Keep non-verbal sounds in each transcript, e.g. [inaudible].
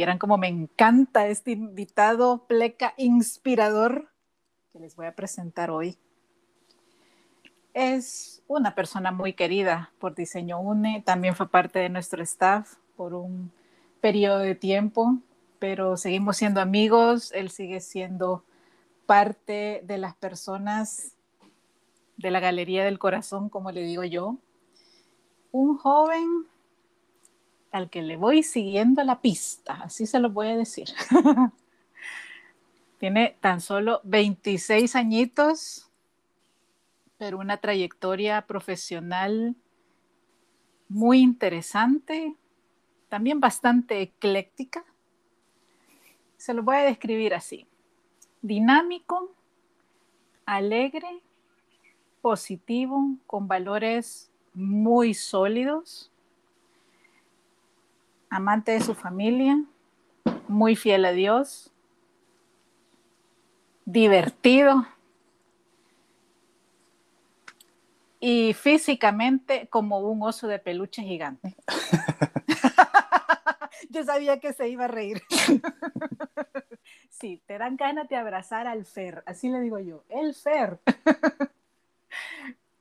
Vieran cómo me encanta este invitado pleca inspirador que les voy a presentar hoy. Es una persona muy querida por Diseño UNE, también fue parte de nuestro staff por un periodo de tiempo, pero seguimos siendo amigos, él sigue siendo parte de las personas de la Galería del Corazón, como le digo yo. Un joven al que le voy siguiendo la pista, así se lo voy a decir. [laughs] Tiene tan solo 26 añitos, pero una trayectoria profesional muy interesante, también bastante ecléctica. Se lo voy a describir así. Dinámico, alegre, positivo, con valores muy sólidos, amante de su familia, muy fiel a Dios, divertido y físicamente como un oso de peluche gigante. [laughs] Yo sabía que se iba a reír. sí, te dan ganas de abrazar al Fer, así le digo yo, el Fer.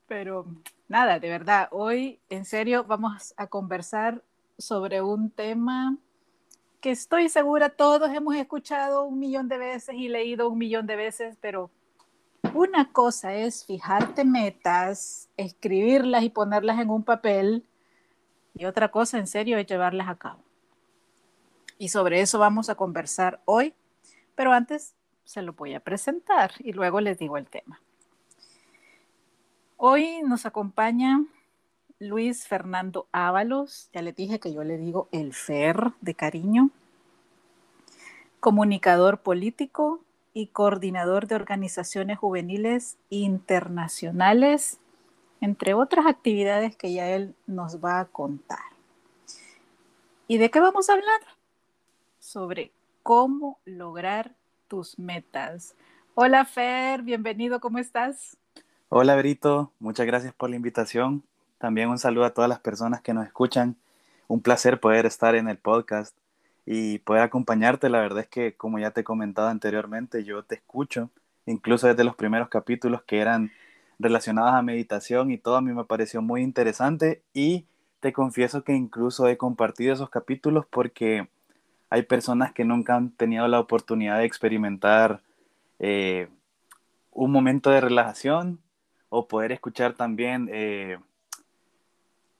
Pero nada, de verdad, hoy en serio vamos a conversar sobre un tema que estoy segura todos hemos escuchado un millón de veces y leído un millón de veces, pero una cosa es fijarte metas, escribirlas y ponerlas en un papel, y otra cosa en serio es llevarlas a cabo. Y sobre eso vamos a conversar hoy, pero antes se lo voy a presentar y luego les digo el tema. Hoy nos acompaña Luis Fernando Ábalos, ya le dije que yo le digo el FER de cariño, comunicador político y coordinador de organizaciones juveniles internacionales, entre otras actividades que ya él nos va a contar. ¿Y de qué vamos a hablar? Sobre cómo lograr tus metas. Hola Fer, bienvenido, ¿cómo estás? Hola Brito, muchas gracias por la invitación. También un saludo a todas las personas que nos escuchan. Un placer poder estar en el podcast y poder acompañarte. La verdad es que, como ya te he comentado anteriormente, yo te escucho, incluso desde los primeros capítulos que eran relacionados a meditación y todo a mí me pareció muy interesante y te confieso que incluso he compartido esos capítulos porque hay personas que nunca han tenido la oportunidad de experimentar eh, un momento de relajación o poder escuchar también eh,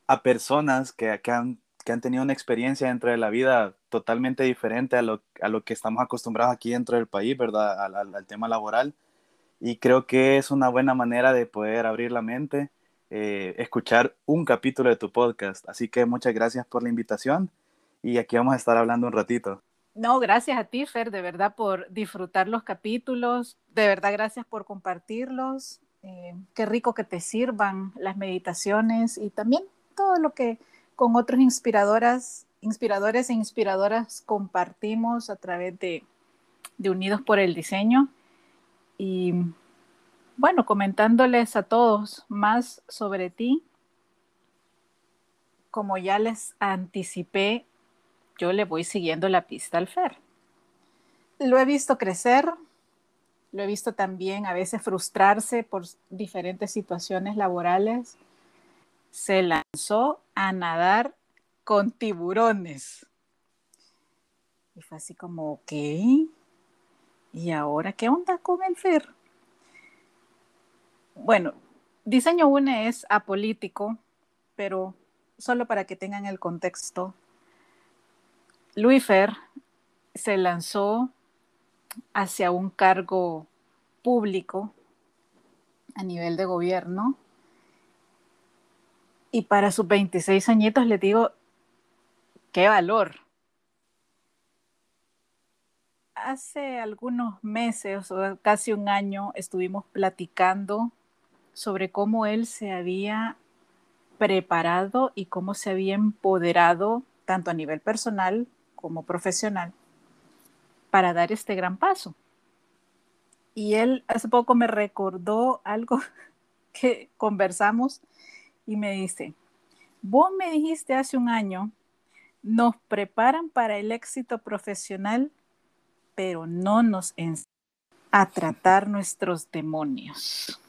a personas que, que, han, que, han, tenido una experiencia dentro de la vida totalmente diferente a lo, a lo que estamos acostumbrados aquí dentro del país, ¿verdad? Al, al, tema laboral. Y creo que es una buena manera de poder abrir la mente, eh, escuchar un capítulo de tu podcast. Así que muchas gracias por la invitación y aquí vamos a estar hablando un ratito. No, gracias a ti, Fer, de verdad, por disfrutar los capítulos. De verdad, gracias por compartirlos. Eh, qué rico que te sirvan las meditaciones y también todo lo que con otros inspiradoras, inspiradores e inspiradoras compartimos a través de, de Unidos por el Diseño. Y bueno, comentándoles a todos más sobre ti, como ya les anticipé, yo le voy siguiendo la pista al Fer. Lo he visto crecer, lo he visto también a veces frustrarse por diferentes situaciones laborales se lanzó a nadar con tiburones. Y fue así como, ok, ¿y ahora qué onda con el FER? Bueno, Diseño UNE es apolítico, pero solo para que tengan el contexto, Luis Fer se lanzó hacia un cargo público a nivel de gobierno y para sus 26 añitos les digo, qué valor. Hace algunos meses o casi un año estuvimos platicando sobre cómo él se había preparado y cómo se había empoderado tanto a nivel personal como profesional para dar este gran paso. Y él hace poco me recordó algo [laughs] que conversamos y me dice, vos me dijiste hace un año nos preparan para el éxito profesional, pero no nos enseñan a tratar nuestros demonios.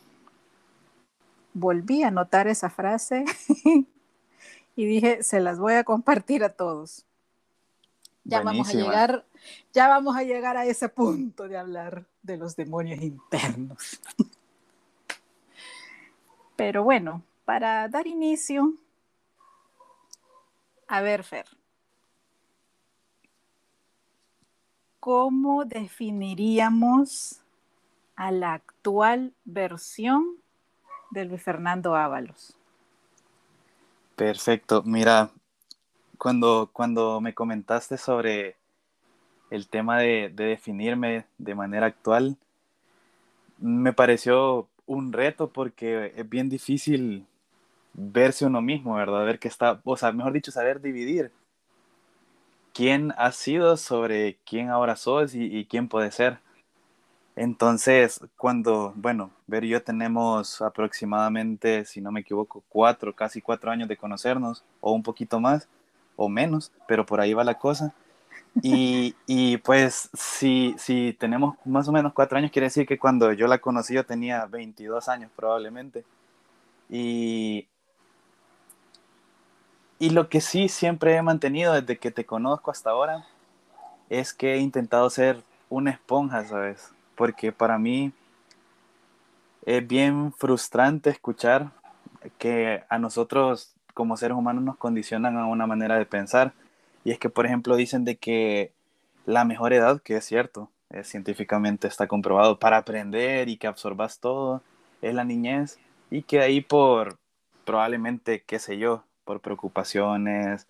Volví a notar esa frase [laughs] y dije, se las voy a compartir a todos. Ya vamos a llegar, ya vamos a llegar a ese punto de hablar de los demonios internos. [laughs] Pero bueno, para dar inicio, a ver, Fer, ¿cómo definiríamos a la actual versión de Luis Fernando Ábalos? Perfecto. Mira, cuando, cuando me comentaste sobre el tema de, de definirme de manera actual, me pareció un reto porque es bien difícil verse uno mismo, ¿verdad? Ver que está, o sea, mejor dicho, saber dividir quién has sido sobre quién ahora sos y, y quién puede ser. Entonces, cuando, bueno, Ver y yo tenemos aproximadamente, si no me equivoco, cuatro, casi cuatro años de conocernos, o un poquito más, o menos, pero por ahí va la cosa. Y, y pues si, si tenemos más o menos cuatro años, quiere decir que cuando yo la conocí yo tenía 22 años probablemente. Y, y lo que sí siempre he mantenido desde que te conozco hasta ahora es que he intentado ser una esponja, ¿sabes? Porque para mí es bien frustrante escuchar que a nosotros como seres humanos nos condicionan a una manera de pensar. Y es que, por ejemplo, dicen de que la mejor edad, que es cierto, científicamente está comprobado, para aprender y que absorbas todo, es la niñez. Y que ahí por, probablemente, qué sé yo, por preocupaciones,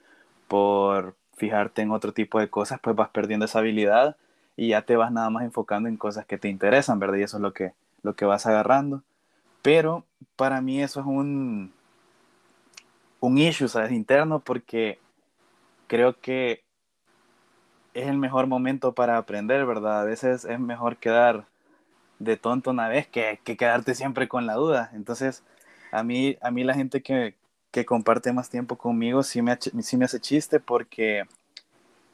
por fijarte en otro tipo de cosas, pues vas perdiendo esa habilidad y ya te vas nada más enfocando en cosas que te interesan, ¿verdad? Y eso es lo que, lo que vas agarrando. Pero para mí eso es un, un issue, ¿sabes? Interno, porque creo que es el mejor momento para aprender, ¿verdad? A veces es mejor quedar de tonto una vez que, que quedarte siempre con la duda. Entonces, a mí, a mí la gente que, que comparte más tiempo conmigo sí me, sí me hace chiste porque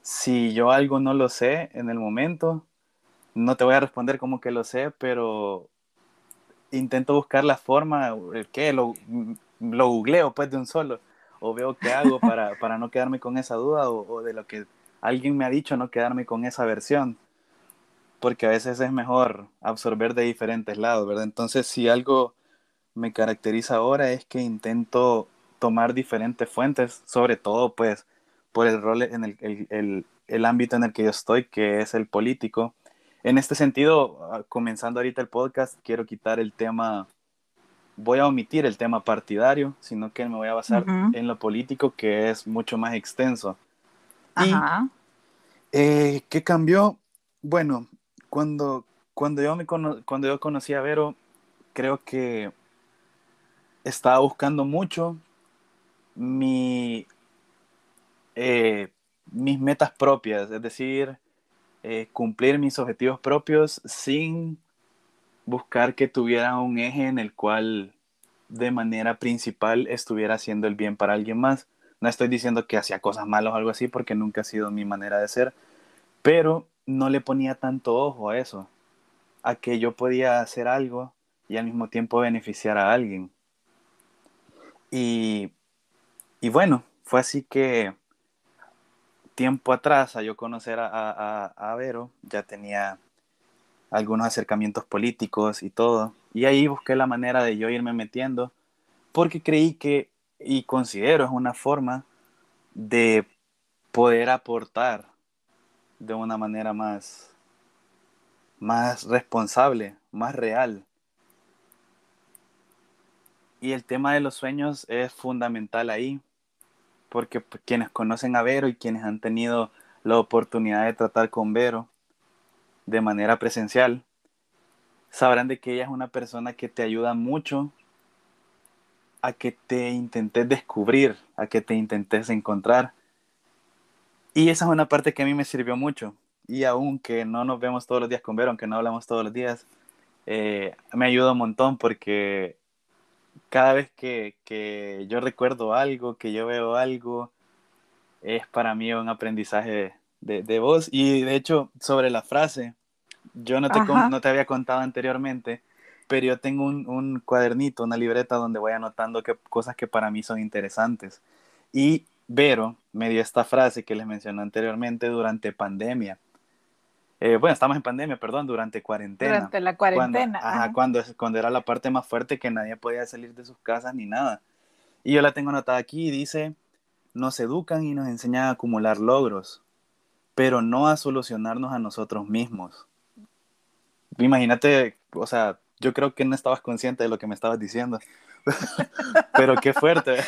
si yo algo no lo sé en el momento, no te voy a responder como que lo sé, pero intento buscar la forma, el qué, lo, lo googleo pues de un solo, o veo qué hago para, [laughs] para no quedarme con esa duda, o, o, de lo que alguien me ha dicho, no quedarme con esa versión, porque a veces es mejor absorber de diferentes lados, ¿verdad? Entonces, si algo me caracteriza ahora es que intento tomar diferentes fuentes, sobre todo pues por el rol en el, el, el, el ámbito en el que yo estoy, que es el político. En este sentido, ah, comenzando ahorita el podcast, quiero quitar el tema voy a omitir el tema partidario, sino que me voy a basar uh -huh. en lo político, que es mucho más extenso. Ajá. Y, eh, ¿Qué cambió? Bueno, cuando, cuando, yo me cuando yo conocí a Vero, creo que estaba buscando mucho eh, mis metas propias, es decir, eh, cumplir mis objetivos propios sin buscar que tuviera un eje en el cual de manera principal estuviera haciendo el bien para alguien más. No estoy diciendo que hacía cosas malas o algo así, porque nunca ha sido mi manera de ser, pero no le ponía tanto ojo a eso, a que yo podía hacer algo y al mismo tiempo beneficiar a alguien. Y, y bueno, fue así que tiempo atrás, a yo conocer a, a, a Vero, ya tenía algunos acercamientos políticos y todo. Y ahí busqué la manera de yo irme metiendo, porque creí que, y considero es una forma de poder aportar de una manera más, más responsable, más real. Y el tema de los sueños es fundamental ahí, porque quienes conocen a Vero y quienes han tenido la oportunidad de tratar con Vero, de manera presencial, sabrán de que ella es una persona que te ayuda mucho a que te intentes descubrir, a que te intentes encontrar. Y esa es una parte que a mí me sirvió mucho. Y aunque no nos vemos todos los días con Vero, aunque no hablamos todos los días, eh, me ayuda un montón porque cada vez que, que, yo recuerdo algo, que yo veo algo, es para mí un aprendizaje de, de vos. Y de hecho, sobre la frase, yo no te, no te había contado anteriormente, pero yo tengo un, un, cuadernito, una libreta donde voy anotando que, cosas que para mí son interesantes. Y Vero me dio esta frase que les mencioné anteriormente durante pandemia. Eh, bueno, estamos en pandemia, perdón, durante cuarentena. Durante la cuarentena. Cuando, ajá, cuando, cuando era la parte más fuerte que nadie podía salir de sus casas ni nada. Y yo la tengo anotada aquí y dice, nos educan y nos enseñan a acumular logros, pero no a solucionarnos a nosotros mismos. Imagínate, o sea, yo creo que no estabas consciente de lo que me estabas diciendo, [laughs] pero qué fuerte. [laughs]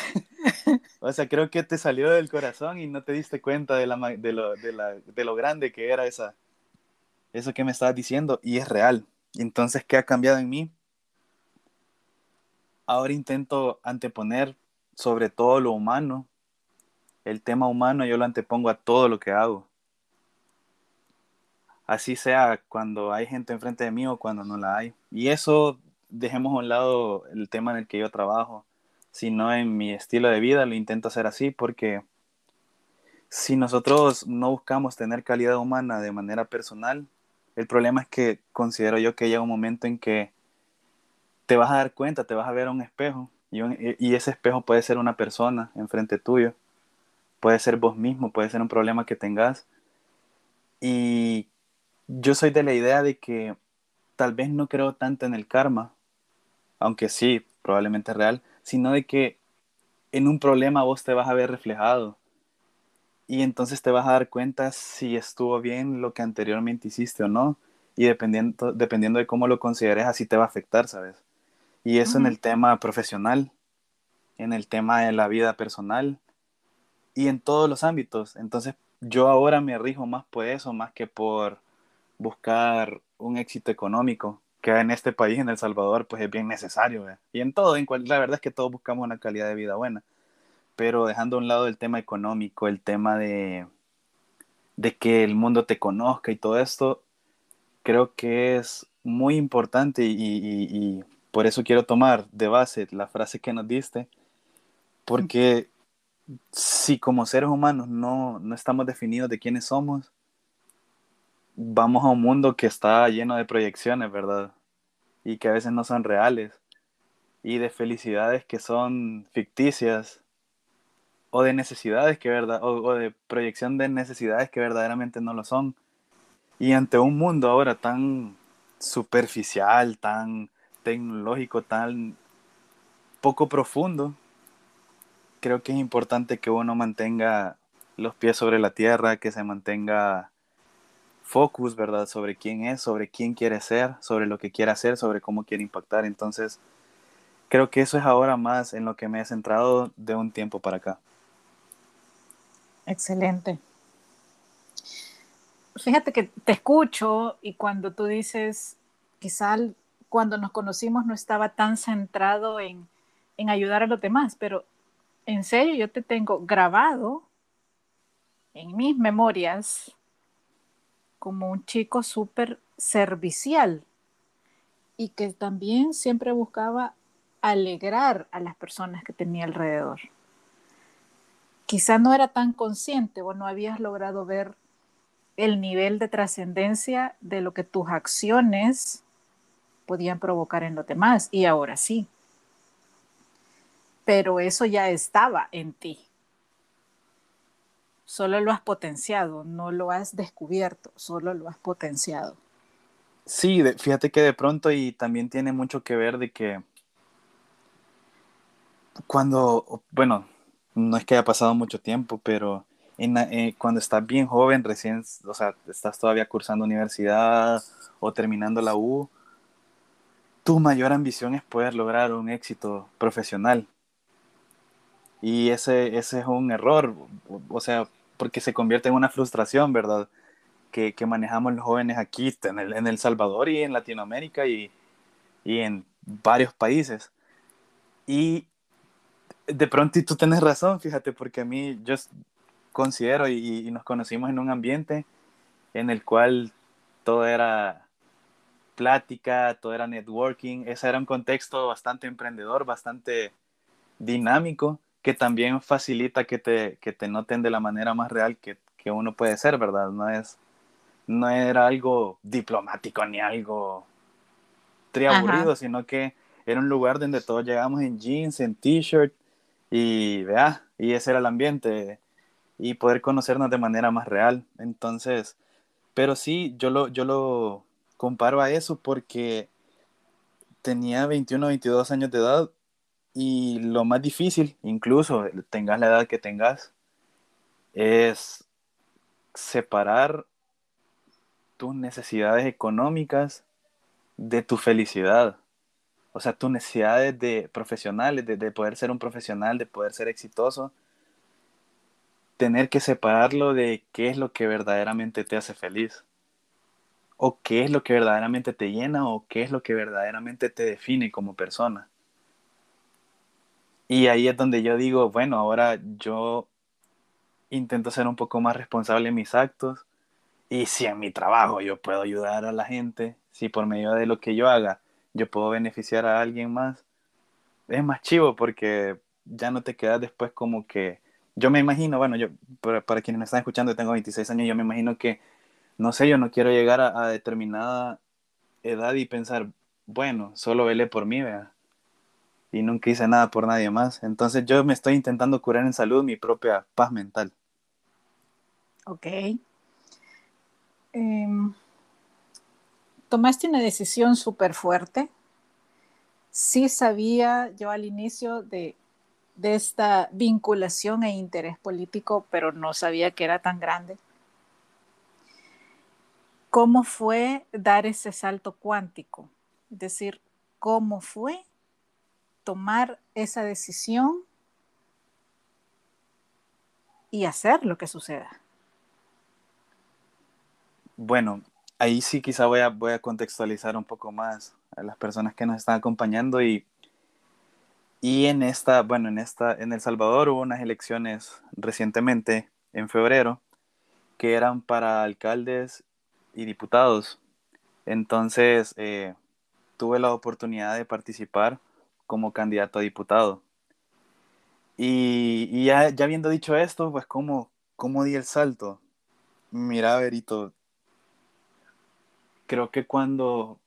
O sea, creo que te salió del corazón y no te diste cuenta de, la, de, lo, de, la, de lo grande que era esa, eso que me estabas diciendo y es real. Entonces, ¿qué ha cambiado en mí? Ahora intento anteponer sobre todo lo humano el tema humano yo lo antepongo a todo lo que hago. Así sea cuando hay gente enfrente de mí o cuando no la hay. Y eso dejemos a un lado el tema en el que yo trabajo, sino en mi estilo de vida lo intento hacer así porque si nosotros no buscamos tener calidad humana de manera personal, el problema es que considero yo que llega un momento en que te vas a dar cuenta, te vas a ver a un espejo y, ese espejo puede ser una persona enfrente tuyo puede ser vos mismo, puede ser un problema que tengas. Y yo soy de la idea de que tal vez no creo tanto en el karma, aunque sí, probablemente es real, sino de que en un problema vos te vas a ver reflejado. Y entonces te vas a dar cuenta si estuvo bien lo que anteriormente hiciste o no. Y dependiendo, dependiendo de cómo lo consideres, así te va a afectar, ¿sabes? Y eso en el tema profesional, en el tema de la vida personal, y en todos los ámbitos. Entonces yo ahora me rijo más por eso, más que por buscar un éxito económico, que en este país, en El Salvador, pues es bien necesario. Y en todo, en cual, la verdad es que todos buscamos una calidad de vida buena. Pero dejando a un lado el tema económico, el tema de, de que el mundo te conozca y todo esto, creo que es muy importante y, y por eso quiero tomar de base la frase que nos diste, porque si como seres humanos no, no estamos definidos de quiénes somos, vamos a un mundo que está lleno de proyecciones, ¿verdad? Y que a veces no son reales. Y de felicidades que son ficticias. O de necesidades que verdad, o, de proyección de necesidades que verdaderamente no lo son. Y ante un mundo ahora tan superficial, tan tecnológico, tan poco profundo, creo que es importante que uno mantenga los pies sobre la tierra, que se mantenga focus, ¿verdad? Sobre quién es, sobre quién quiere ser, sobre lo que quiere hacer, sobre cómo quiere impactar. Entonces, creo que eso es ahora más en lo que me he centrado de un tiempo para acá. Excelente. Fíjate que te escucho y cuando tú dices, quizá cuando nos conocimos no estaba tan centrado en, en ayudar a los demás, pero en serio, yo te tengo grabado en mis memorias como un chico súper servicial y que también siempre buscaba alegrar a las personas que tenía alrededor. Quizá no era tan consciente o no habías logrado ver el nivel de trascendencia de lo que tus acciones podían provocar en los demás y ahora sí pero eso ya estaba en ti. Solo lo has potenciado, no lo has descubierto, solo lo has potenciado. Sí, fíjate que de pronto y también tiene mucho que ver de que cuando, bueno, no es que haya pasado mucho tiempo, pero eh, cuando estás bien joven, recién, o sea, estás todavía cursando universidad o terminando la U, tu mayor ambición es poder lograr un éxito profesional. Y ese, ese es un error, o sea, porque se convierte en una frustración, ¿verdad? Que, que manejamos los jóvenes aquí, en el, en el Salvador y en Latinoamérica y, y en varios países. Y de pronto y tú tienes razón, fíjate, porque a mí yo considero y, y, nos conocimos en un ambiente en el cual todo era plática, todo era networking, ese era un contexto bastante emprendedor, bastante dinámico que también facilita que te, que te noten de la manera más real que, que uno puede ser, ¿verdad? No es, no era algo diplomático ni algo triaburrido, sino que era un lugar donde todos llegamos en jeans, en t-shirt y vea, y ese era el ambiente y poder conocernos de manera más real. Entonces, pero sí, yo lo, yo lo comparo a eso porque tenía 21 o 22 años de edad y lo más difícil, incluso tengas la edad que tengas, es separar tus necesidades económicas de tu felicidad. O sea, tus necesidades de profesionales, de, de, poder ser un profesional, de poder ser exitoso, tener que separarlo de qué es lo que verdaderamente te hace feliz. O qué es lo que verdaderamente te llena o qué es lo que verdaderamente te define como persona. Y ahí es donde yo digo, bueno, ahora yo intento ser un poco más responsable en mis actos. Y si en mi trabajo yo puedo ayudar a la gente, si por medio de lo que yo haga yo puedo beneficiar a alguien más, es más chivo porque ya no te quedas después como que, yo me imagino, bueno, yo, para, quienes me están escuchando, tengo 26 años, yo me imagino que, no sé, yo no quiero llegar a, determinada edad y pensar, bueno, solo vele por mí, vea y nunca hice nada por nadie más. Entonces yo me estoy intentando curar en salud mi propia paz mental. Ok. Em, tomaste una decisión súper fuerte. Sí sabía yo al inicio de, de esta vinculación e interés político, pero no sabía que era tan grande. ¿Cómo fue dar ese salto cuántico? Es decir, ¿cómo fue tomar esa decisión y hacer lo que suceda. Bueno, ahí sí quizá voy a, voy a contextualizar un poco más a las personas que nos están acompañando y, y en esta, bueno, en esta, en El Salvador hubo unas elecciones recientemente, en febrero, que eran para alcaldes y diputados. Entonces, eh, tuve la oportunidad de participar como candidato a diputado. Y, ya, ya, habiendo dicho esto, pues ¿cómo, cómo di el salto? Mira, Berito, creo que cuando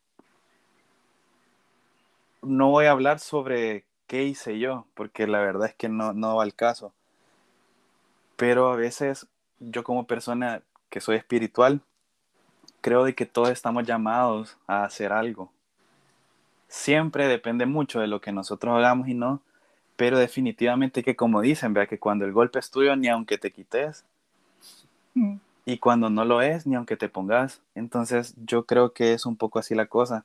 no voy a hablar sobre qué hice yo, porque la verdad es que no, no va al caso. Pero a veces yo como persona que soy espiritual, creo de que todos estamos llamados a hacer algo siempre depende mucho de lo que nosotros hagamos y no, pero definitivamente que como dicen, vea que cuando el golpe es tuyo, ni aunque te quites, mm. Y cuando no lo es, ni aunque te pongas. Entonces yo creo que es un poco así la cosa.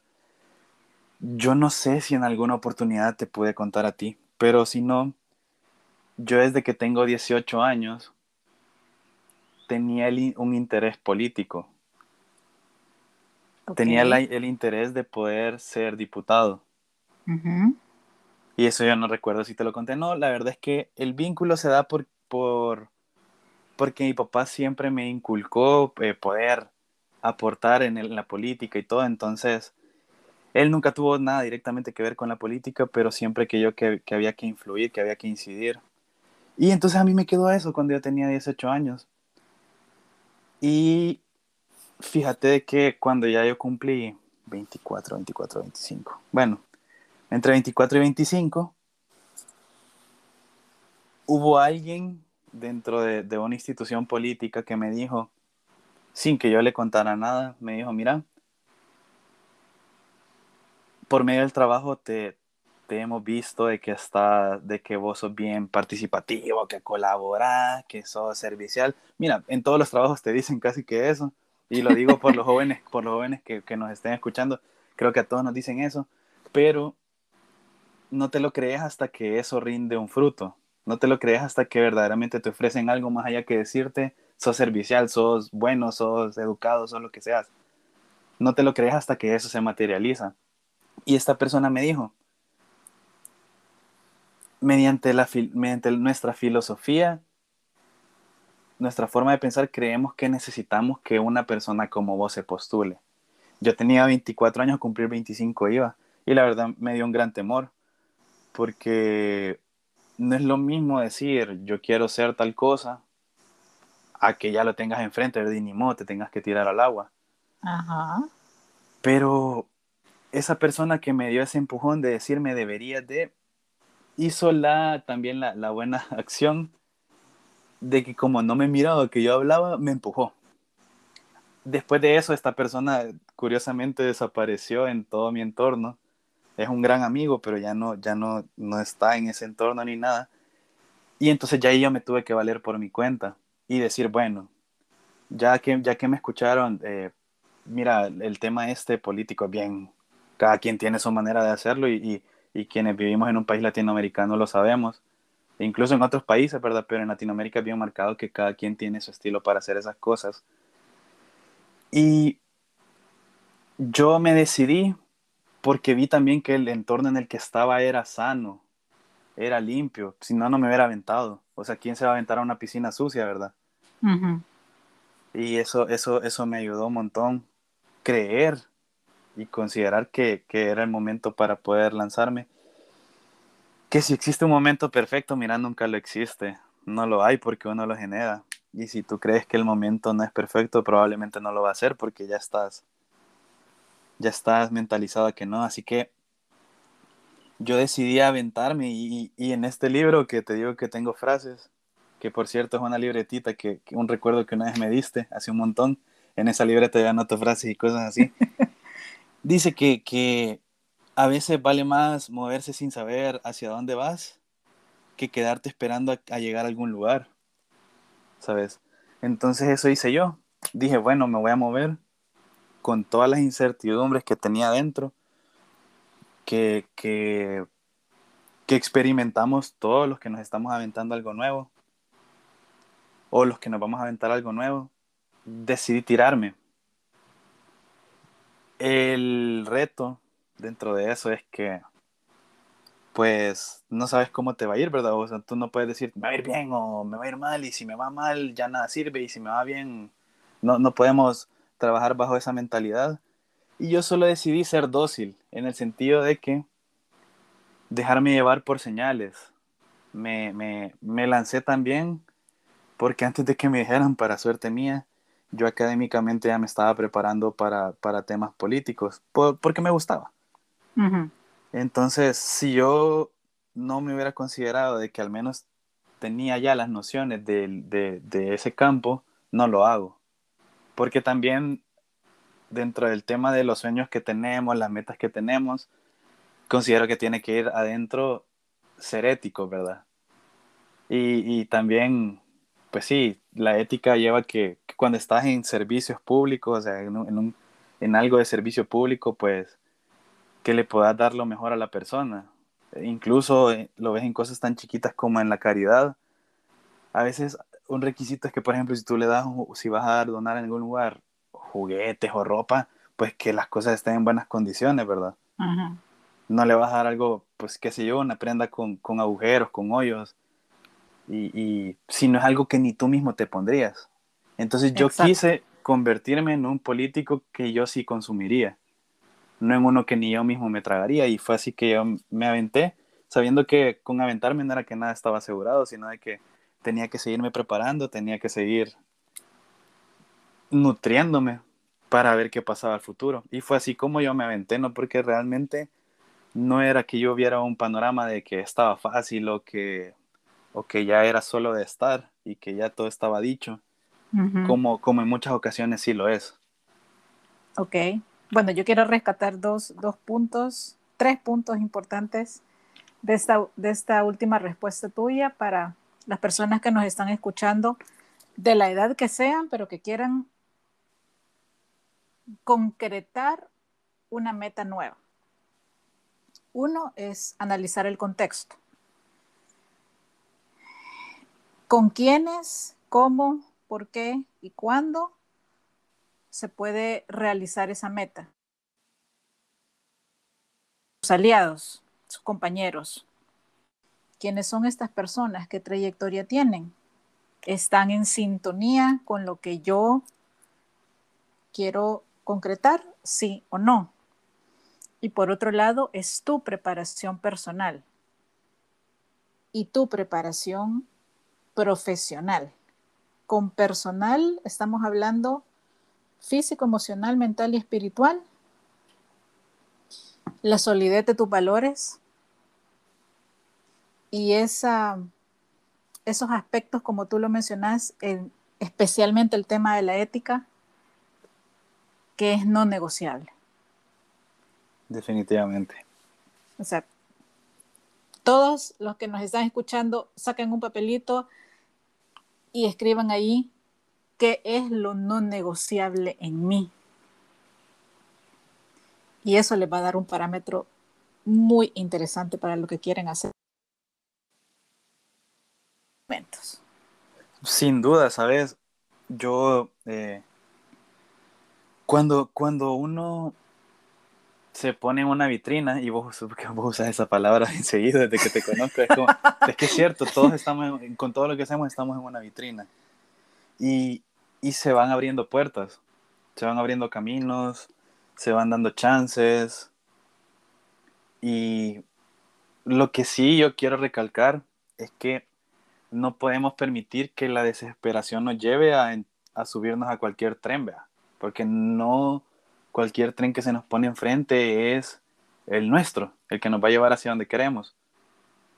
Yo no sé si en alguna oportunidad te pude contar a ti, pero si no, yo desde que tengo 18 años tenía un interés político Tenía el interés de poder ser diputado. Y eso yo no recuerdo si te lo conté. No, la verdad es que el vínculo se da por, por porque mi papá siempre me inculcó eh, poder aportar en, la política y todo. Entonces, él nunca tuvo nada directamente que ver con la política, pero siempre que yo que, que había que influir, que había que incidir. Y entonces a mí me quedó eso cuando yo tenía 18 años. Y fíjate que cuando ya yo cumplí 24, 24, 25, bueno, entre 24 y 25, hubo alguien dentro de, de, una institución política que me dijo, sin que yo le contara nada, me dijo, mira, por medio del trabajo te, te hemos visto de que está, de que vos sos bien participativo, que colaborás, que sos servicial. Mira, en todos los trabajos te dicen casi que eso. Y lo digo por los [laughs] jóvenes, por los jóvenes que, que nos estén escuchando. Creo que a todos nos dicen eso. Pero no te lo crees hasta que eso rinde un fruto. No te lo crees hasta que verdaderamente te ofrecen algo más allá que decirte, sos servicial, sos bueno, sos educado, sos lo que seas. No te lo crees hasta que eso se materializa. Y esta persona me dijo, mediante, la, mediante nuestra filosofía nuestra forma de pensar creemos que necesitamos que una persona como vos se postule. Yo tenía 24 años, cumplir 25 iba, y la verdad me dio un gran temor, porque no es lo mismo decir yo quiero ser tal cosa a que ya lo tengas enfrente, de ni modo, te tengas que tirar al agua. Ajá. Pero esa persona que me dio ese empujón de decirme deberías de, hizo la, también la, la buena [laughs] acción de que como no me miraba que yo hablaba, me empujó. Después de eso, esta persona curiosamente desapareció en todo mi entorno. Es un gran amigo, pero ya no, ya no, no está en ese entorno ni nada. Y entonces ya yo me tuve que valer por mi cuenta y decir, bueno, ya que, ya que me escucharon, eh, mira, el tema este político es bien, cada quien tiene su manera de hacerlo y, y, quienes vivimos en un país latinoamericano lo sabemos, incluso en otros países, ¿verdad? Pero en Latinoamérica es bien marcado que cada quien tiene su estilo para hacer esas cosas. Y yo me decidí porque vi también que el entorno en el que estaba era sano, era limpio, si no, no me hubiera aventado. O sea, ¿quién se va a aventar a una piscina sucia, verdad? Y eso, eso, eso me ayudó un montón. Creer y considerar que, que, era el momento para poder lanzarme. Que si existe un momento perfecto, mira, nunca lo existe. No lo hay porque uno lo genera. Y si tú crees que el momento no es perfecto, probablemente no lo va a ser porque ya estás, ya estás mentalizado a que no. Así que yo decidí aventarme y, y, en este libro que te digo que tengo frases, que por cierto es una libretita que, un recuerdo que una vez me diste hace un montón, en esa libreta ya anoto frases y cosas así, [laughs] dice que, que a veces vale más moverse sin saber hacia dónde vas que quedarte esperando a, a llegar a algún lugar, ¿sabes? Entonces eso hice yo. Dije, bueno, me voy a mover con todas las incertidumbres que tenía dentro que, que, experimentamos todos los que nos estamos aventando algo nuevo o los que nos vamos a aventar algo nuevo, decidí tirarme. El reto dentro de eso es que, pues, no sabes cómo te va a ir, ¿verdad? O sea, tú no puedes decir, me va a ir bien o me va a ir mal, y si me va mal, ya nada sirve, y si me va bien, no, no podemos trabajar bajo esa mentalidad. Y yo solo decidí ser dócil, en el sentido de que dejarme llevar por señales. Me, me, me lancé también porque antes de que me dijeran, para suerte mía, yo académicamente ya me estaba preparando para, para temas políticos, porque me gustaba. Entonces, si yo no me hubiera considerado de que al menos tenía ya las nociones de, de, de ese campo, no lo hago. Porque también dentro del tema de los sueños que tenemos, las metas que tenemos, considero que tiene que ir adentro ser ético, ¿verdad? Y, y también, pues sí, la ética lleva que, cuando estás en servicios públicos, o sea, en, un, en, algo de servicio público, pues que le puedas dar lo mejor a la persona. Incluso eh, lo ves en cosas tan chiquitas como en la caridad. A veces un requisito es que, por ejemplo, si tú le das, si vas a dar, donar en algún lugar juguetes o ropa, pues que las cosas estén en buenas condiciones, ¿verdad? No le vas a dar algo, pues qué sé yo, una prenda con, con agujeros, con hoyos, y, y, si no es algo que ni tú mismo te pondrías. Entonces yo quise convertirme en un político que yo sí consumiría, no en uno que ni yo mismo me tragaría, y fue así que yo me aventé, sabiendo que con aventarme no era que nada estaba asegurado, sino de que tenía que seguirme preparando, tenía que seguir nutriéndome para ver qué pasaba al futuro. Y fue así como yo me aventé, no porque realmente no era que yo viera un panorama de que estaba fácil o que, o que ya era solo de estar y que ya todo estaba dicho, como, como en muchas ocasiones sí lo es. Ok, bueno, yo quiero rescatar dos, dos puntos, tres puntos importantes de esta, de esta última respuesta tuya para las personas que nos están escuchando, de la edad que sean, pero que quieran concretar una meta nueva. Uno es analizar el contexto. ¿Con quiénes, cómo, por qué y cuándo se puede realizar esa meta? Sus aliados, sus compañeros. ¿Quiénes son estas personas? ¿Qué trayectoria tienen? ¿Están en sintonía con lo que yo quiero concretar, sí o no. Y por otro lado, es tu preparación personal. y tu preparación profesional. Con personal estamos hablando físico, emocional, mental y espiritual. La solidez de tus valores y esa, esos aspectos, como tú lo mencionas, especialmente el tema de la ética, que es no negociable. Definitivamente. O sea, todos los que nos están escuchando, saquen un papelito y escriban ahí qué es lo no negociable en mí. Y eso les va a dar un parámetro muy interesante para lo que quieren hacer. Sin duda, sabes, yo eh, cuando, cuando uno se pone en una vitrina y vos, [laughs] vos usas esa palabra [laughs] enseguida desde que te conozco, es, como, es que es cierto, todos estamos, con todo lo que hacemos estamos en una vitrina. Y, y se van abriendo puertas, se van abriendo caminos, se van dando chances. Y lo que sí yo quiero recalcar es que no podemos permitir que la desesperación nos lleve a, a subirnos a cualquier tren, ¿vea? porque no cualquier tren que se nos pone enfrente es el nuestro, el que nos va a llevar hacia donde queremos.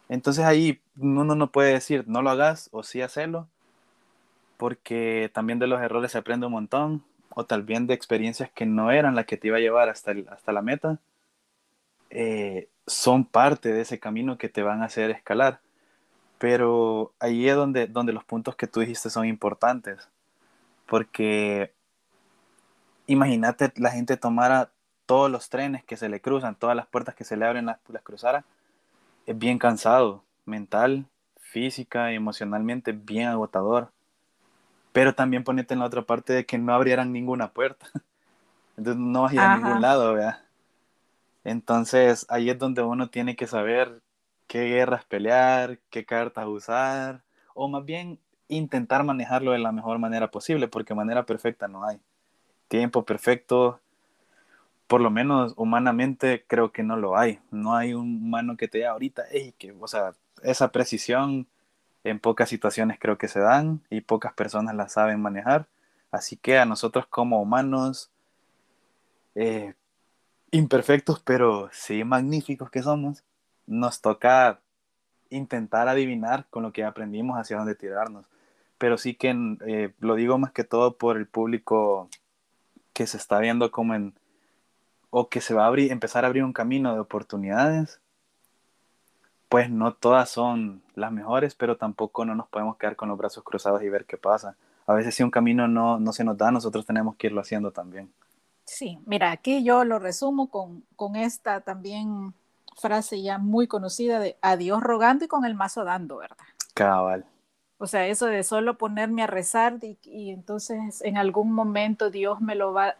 Entonces ahí uno no puede decir no lo hagas o sí hacerlo, porque también de los errores se aprende un montón, o tal vez de experiencias que no eran las que te iba a llevar hasta, hasta la meta, eh, son parte de ese camino que te van a hacer escalar. Pero ahí es donde, donde los puntos que tú dijiste son importantes, porque imagínate la gente tomara todos los trenes que se le cruzan, todas las puertas que se le abren, las, las cruzara, es bien cansado, mental, física y emocionalmente bien agotador. Pero también ponete en la otra parte de que no abrieran ninguna puerta. [laughs] Entonces no vas a ir a ningún lado, ¿verdad? Entonces ahí es donde uno tiene que saber qué guerras pelear, qué cartas usar, o más bien intentar manejarlo de la mejor manera posible, porque manera perfecta no hay. Tiempo perfecto, por lo menos humanamente creo que no lo hay. No hay un humano que te diga ahorita, que, o sea, esa precisión en pocas situaciones creo que se dan y pocas personas la saben manejar. Así que a nosotros como humanos, eh, imperfectos, pero sí magníficos que somos, nos toca intentar adivinar con lo que aprendimos hacia dónde tirarnos. Pero sí que eh, lo digo más que todo por el público que se está viendo como en, o que se va a abrir, empezar a abrir un camino de oportunidades, pues no todas son las mejores, pero tampoco no nos podemos quedar con los brazos cruzados y ver qué pasa. A veces si un camino no, no se nos da, nosotros tenemos que irlo haciendo también. Sí, mira, aquí yo lo resumo con, con esta también frase ya muy conocida de adiós rogando y con el mazo dando, ¿verdad? Cabal. O sea, eso de solo ponerme a rezar y, entonces en algún momento Dios me lo va...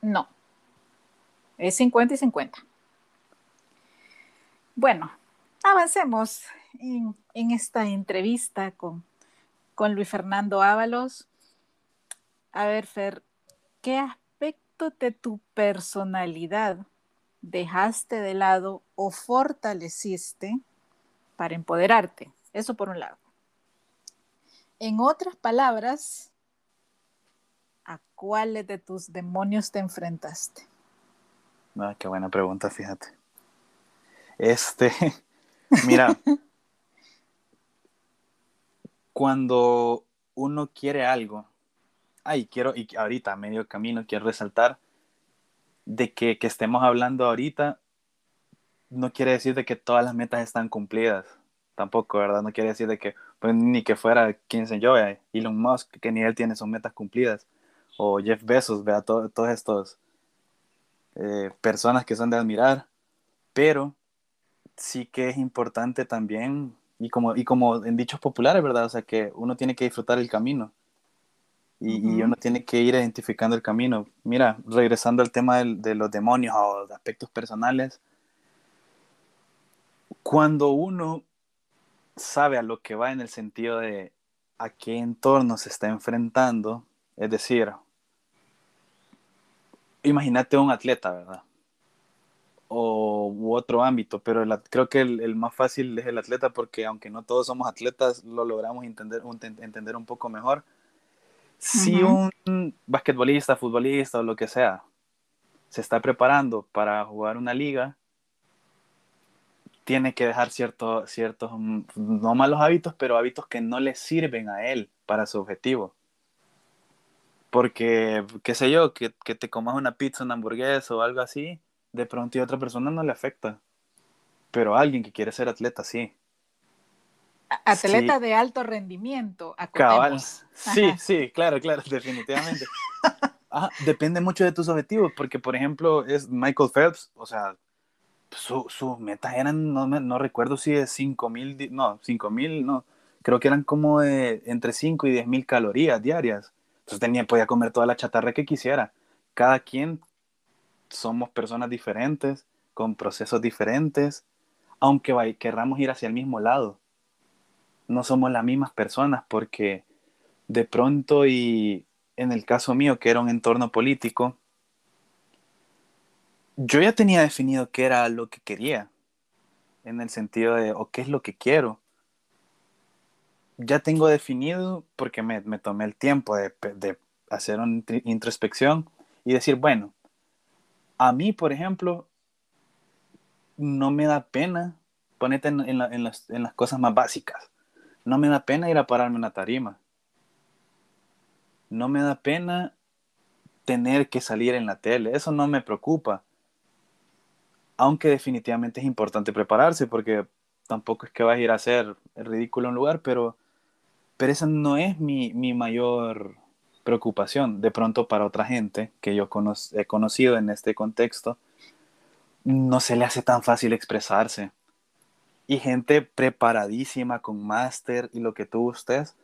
No, es 50 y 50. Bueno, avancemos en, en esta entrevista con, con Luis Fernando Ábalos. A ver, Fer, ¿qué aspecto de tu personalidad dejaste de lado o fortaleciste para empoderarte. Eso por un lado. En otras palabras, ¿a cuáles de tus demonios te enfrentaste? Ah, qué buena pregunta, fíjate. Este, [laughs] mira, [laughs] cuando uno quiere algo, ay, quiero, y ahorita medio camino quiero resaltar de que, que estemos hablando ahorita no quiere decir de que todas las metas están cumplidas. Tampoco, ¿verdad? No quiere decir de que, pues, ni que fuera, quién sé yo, Elon Musk, que ni él tiene sus metas cumplidas. O Jeff Bezos, vea, todos estos eh, personas que son de admirar. Pero sí que es importante también, y como, y como en dichos populares, ¿verdad? O sea, que uno tiene que disfrutar el camino y, uno tiene que ir identificando el camino. Mira, regresando al tema de los demonios o de aspectos personales, cuando uno sabe a lo que va en el sentido de a qué entorno se está enfrentando, es decir, imagínate un atleta, ¿verdad? o u otro ámbito, pero creo que el, más fácil es el atleta porque aunque no todos somos atletas, lo logramos entender un, entender un poco mejor. Si un basquetbolista, futbolista o lo que sea se está preparando para jugar una liga, tiene que dejar ciertos, ciertos, mm, no malos hábitos, pero hábitos que no le sirven a él para su objetivo. Porque, qué sé yo, que, que te comas una pizza, una hamburguesa o algo así, de pronto a otra persona no le afecta. Pero a alguien que quiere ser atleta, sí. Atleta de alto rendimiento. Cabal. Sí, sí, claro, claro, [laughs] definitivamente. depende mucho de tus objetivos, porque por ejemplo es Michael Phelps, o sea, sus su metas eran, no, no recuerdo si es 5 mil, no, 5 mil, no, creo que eran como de entre 5 y 10 mil calorías diarias. Entonces tenía, podía comer toda la chatarra que quisiera. Cada quien somos personas diferentes, con procesos diferentes, aunque querramos ir hacia el mismo lado. No somos las mismas personas porque de pronto y en el caso mío, que era un entorno político, yo ya tenía definido qué era lo que quería, en el sentido de, o qué es lo que quiero. Ya tengo definido, porque me, tomé el tiempo de, de hacer una introspección y decir, bueno, a mí, por ejemplo, no me da pena, ponete en, las, cosas más básicas, no me da pena ir a pararme una tarima. No me da pena tener que salir en la tele, eso no me preocupa. Aunque definitivamente es importante prepararse porque tampoco es que vas a ir a hacer el ridículo en un lugar, pero, pero esa no es mi, mi mayor preocupación. De pronto para otra gente que yo he conocido en este contexto, no se le hace tan fácil expresarse. Y gente preparadísima con máster y lo que tú gustes,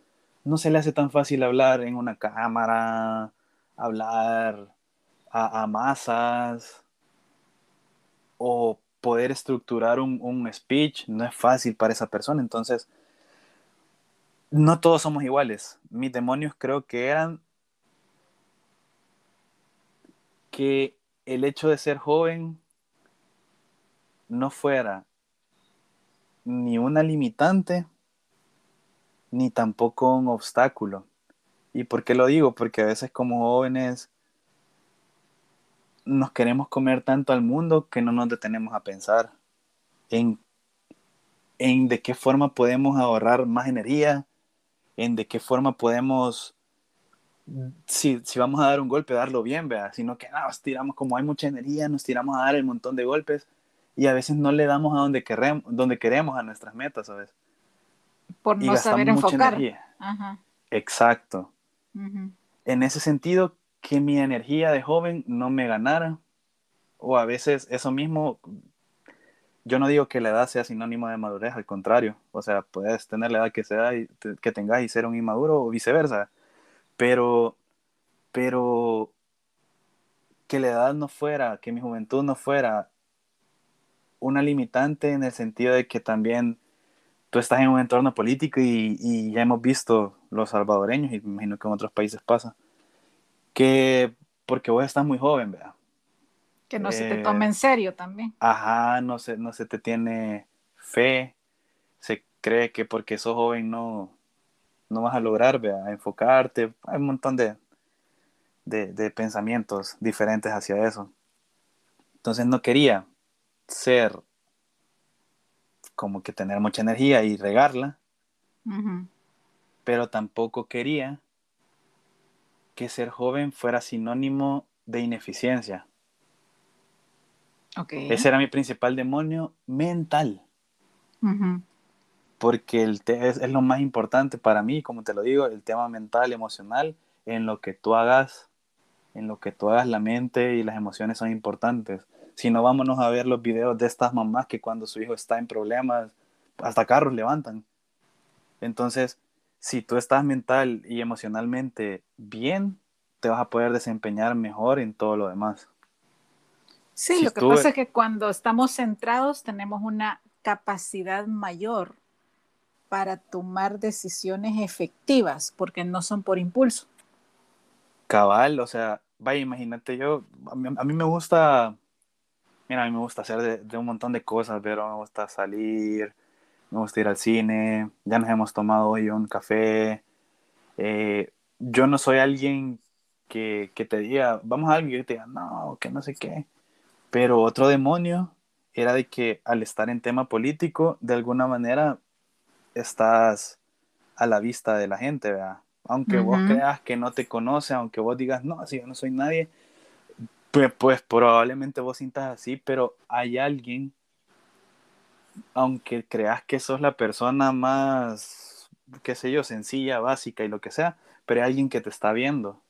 no se le hace tan fácil hablar en una cámara, hablar a, masas o poder estructurar un, un, speech, no es fácil para esa persona. Entonces, no todos somos iguales. Mis demonios creo que eran que el hecho de ser joven no fuera ni una limitante, ni tampoco un obstáculo. ¿Y por qué lo digo? Porque a veces como jóvenes nos queremos comer tanto al mundo que no nos detenemos a pensar en, en de qué forma podemos ahorrar más energía, en de qué forma podemos si, si vamos a dar un golpe, darlo bien, vea, sino que nos tiramos, como hay mucha energía, nos tiramos a dar el montón de golpes y a veces no le damos a donde, queremos, donde queremos a nuestras metas, ¿sabes? Por no saber enfocar. Exacto. En ese sentido, que mi energía de joven no me ganara, o a veces eso mismo, yo no digo que la edad sea sinónimo de madurez, al contrario, o sea, puedes tener la edad que sea y que tengas y ser un inmaduro o viceversa pero, pero que la edad no fuera, que mi juventud no fuera una limitante en el sentido de que también tú estás en un entorno político y, ya hemos visto los salvadoreños, y me imagino que en otros países pasa, que porque vos estás muy joven, ¿verdad? Que no se te tome en serio también. Ajá, no se, no se te tiene fe, se cree que porque sos joven no, no vas a lograr a enfocarte. Hay un montón de, de, pensamientos diferentes hacia eso. Entonces no quería ser como que tener mucha energía y regarla, pero tampoco quería que ser joven fuera sinónimo de ineficiencia. Ese era mi principal demonio mental porque el es, es, lo más importante para mí, como te lo digo, el tema mental, emocional, en lo que tú hagas, en lo que tú hagas la mente y las emociones son importantes. Si no, vámonos a ver los videos de estas mamás que cuando su hijo está en problemas, hasta carros levantan. Entonces, si tú estás mental y emocionalmente bien, te vas a poder desempeñar mejor en todo lo demás. Sí, lo que pasa es que cuando estamos centrados tenemos una capacidad mayor para tomar decisiones efectivas, porque no son por impulso. Cabal, o sea, vaya, imagínate yo, a mí, me gusta mira, a mí me gusta hacer de, un montón de cosas, pero me gusta salir, me gusta ir al cine, ya nos hemos tomado hoy un café. Eh, yo no soy alguien que, que, te diga, vamos a alguien que te diga, no, que no sé qué. Pero otro demonio era de que al estar en tema político, de alguna manera estás a la vista de la gente, ¿verdad? Aunque vos creas que no te conoce, aunque vos digas, no, si yo no soy nadie, pues, pues probablemente vos sientas así, pero hay alguien, aunque creas que sos la persona más, qué sé yo, sencilla, básica y lo que sea, pero hay alguien que te está viendo.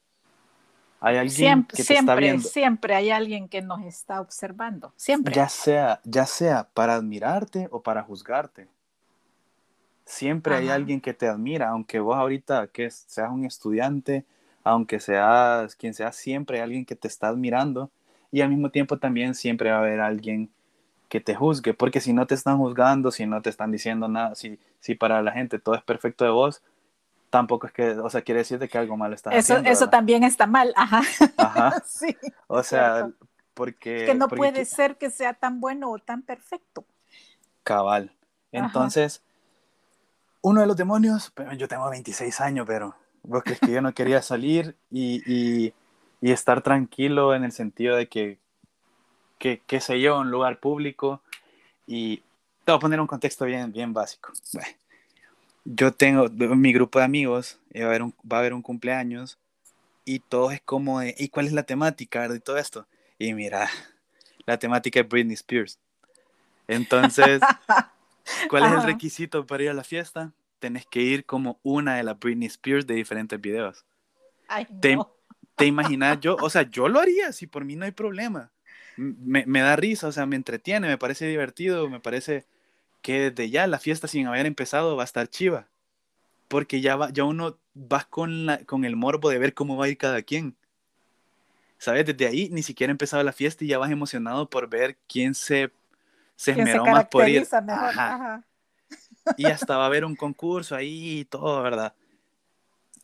Hay alguien siempre, que te está viendo. Siempre hay alguien que nos está observando, siempre. Ya sea, ya sea para admirarte o para juzgarte. Siempre hay alguien que te admira, aunque vos ahorita que seas un estudiante, aunque seas quien sea, siempre hay alguien que te está admirando y al mismo tiempo también siempre va a haber alguien que te juzgue, porque si no te están juzgando, si no te están diciendo nada, si, si para la gente todo es perfecto de vos, tampoco es que, o sea, quiere decirte que algo malo está eso, haciendo. Eso también está mal, ajá. Ajá. [laughs] sí. O sea, porque... que no puede ser que sea tan bueno o tan perfecto. Cabal. Entonces, uno de los demonios, yo tengo 26 años, pero vos crees que yo no quería salir y, y, y estar tranquilo en el sentido de que, que, qué sé yo, un lugar público y te voy a poner un contexto bien, bien básico. yo tengo mi grupo de amigos, va a haber un, va a haber un cumpleaños y todo es como ¿y cuál es la temática de todo esto? Y mira, la temática es Britney Spears. Entonces, [laughs] ¿Cuál es el requisito para ir a la fiesta? Tenés que ir como una de las Britney Spears de diferentes videos. Ay, ¿Te, ¿Te imaginas yo? O sea, yo lo haría, si por mí no hay problema. Me, me, da risa, o sea, me entretiene, me parece divertido, me parece que desde ya la fiesta sin haber empezado va a estar chiva. Porque ya, va, ya uno va con, la, con el morbo de ver cómo va a ir cada quien. ¿Sabes? Desde ahí ni siquiera ha empezado la fiesta y ya vas emocionado por ver quién se se esmeró más por ir. Y hasta va a haber un concurso ahí y todo, ¿verdad?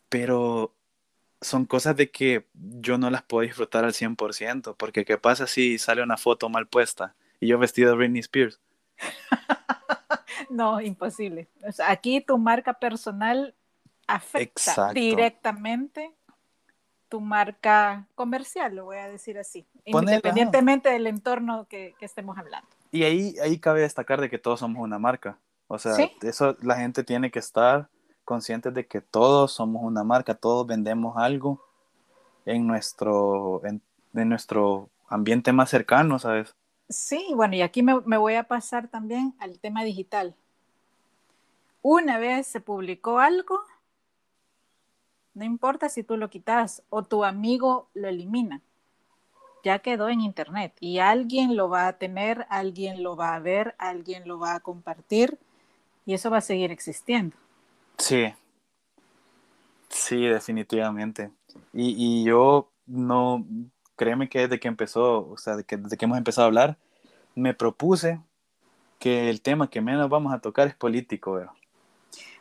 Pero son cosas de que yo no las puedo disfrutar al 100%, porque ¿qué pasa si sale una foto mal puesta y yo vestido de Britney Spears? [laughs] no, imposible. aquí tu marca personal afecta directamente tu marca comercial, lo voy a decir así, independientemente del entorno que estemos hablando. Y ahí, ahí cabe destacar de que todos somos una marca. O sea, eso la gente tiene que estar consciente de que todos somos una marca, todos vendemos algo en nuestro, en, nuestro ambiente más cercano, ¿sabes? Sí, bueno, y aquí me, me voy a pasar también al tema digital. Una vez se publicó algo, no importa si tú lo quitas o tu amigo lo elimina ya quedó en internet y alguien lo va a tener, alguien lo va a ver, alguien lo va a compartir y eso va a seguir existiendo. Sí, sí, definitivamente. Y, yo no, créeme que desde que empezó, o sea, que, desde que hemos empezado a hablar, me propuse que el tema que menos vamos a tocar es político, ¿verdad?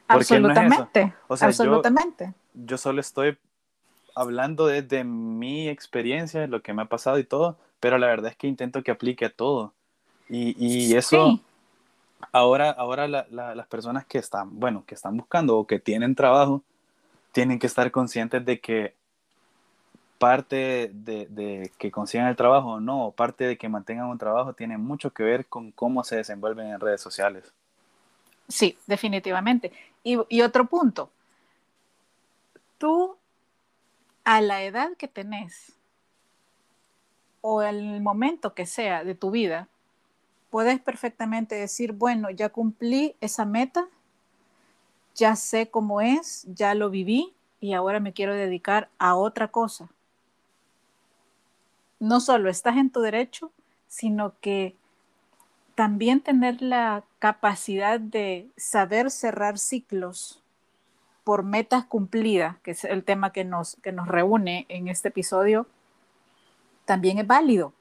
Absolutamente. o sea, absolutamente. yo solo estoy hablando desde mi experiencia, lo que me ha pasado y todo, pero la verdad es que intento que aplique a todo. Y, y eso, ahora, ahora las personas que están, bueno, que están buscando o que tienen trabajo, tienen que estar conscientes de que parte de, que consigan el trabajo o no, parte de que mantengan un trabajo, tiene mucho que ver con cómo se desenvuelven en redes sociales. Sí, definitivamente. Y, y otro punto, tú a la edad que tenés o el momento que sea de tu vida, puedes perfectamente decir, bueno, ya cumplí esa meta, ya sé cómo es, ya lo viví y ahora me quiero dedicar a otra cosa. No solo estás en tu derecho, sino que también tener la capacidad de saber cerrar ciclos por metas cumplidas, que es el tema que nos, que nos reúne en este episodio, también es válido.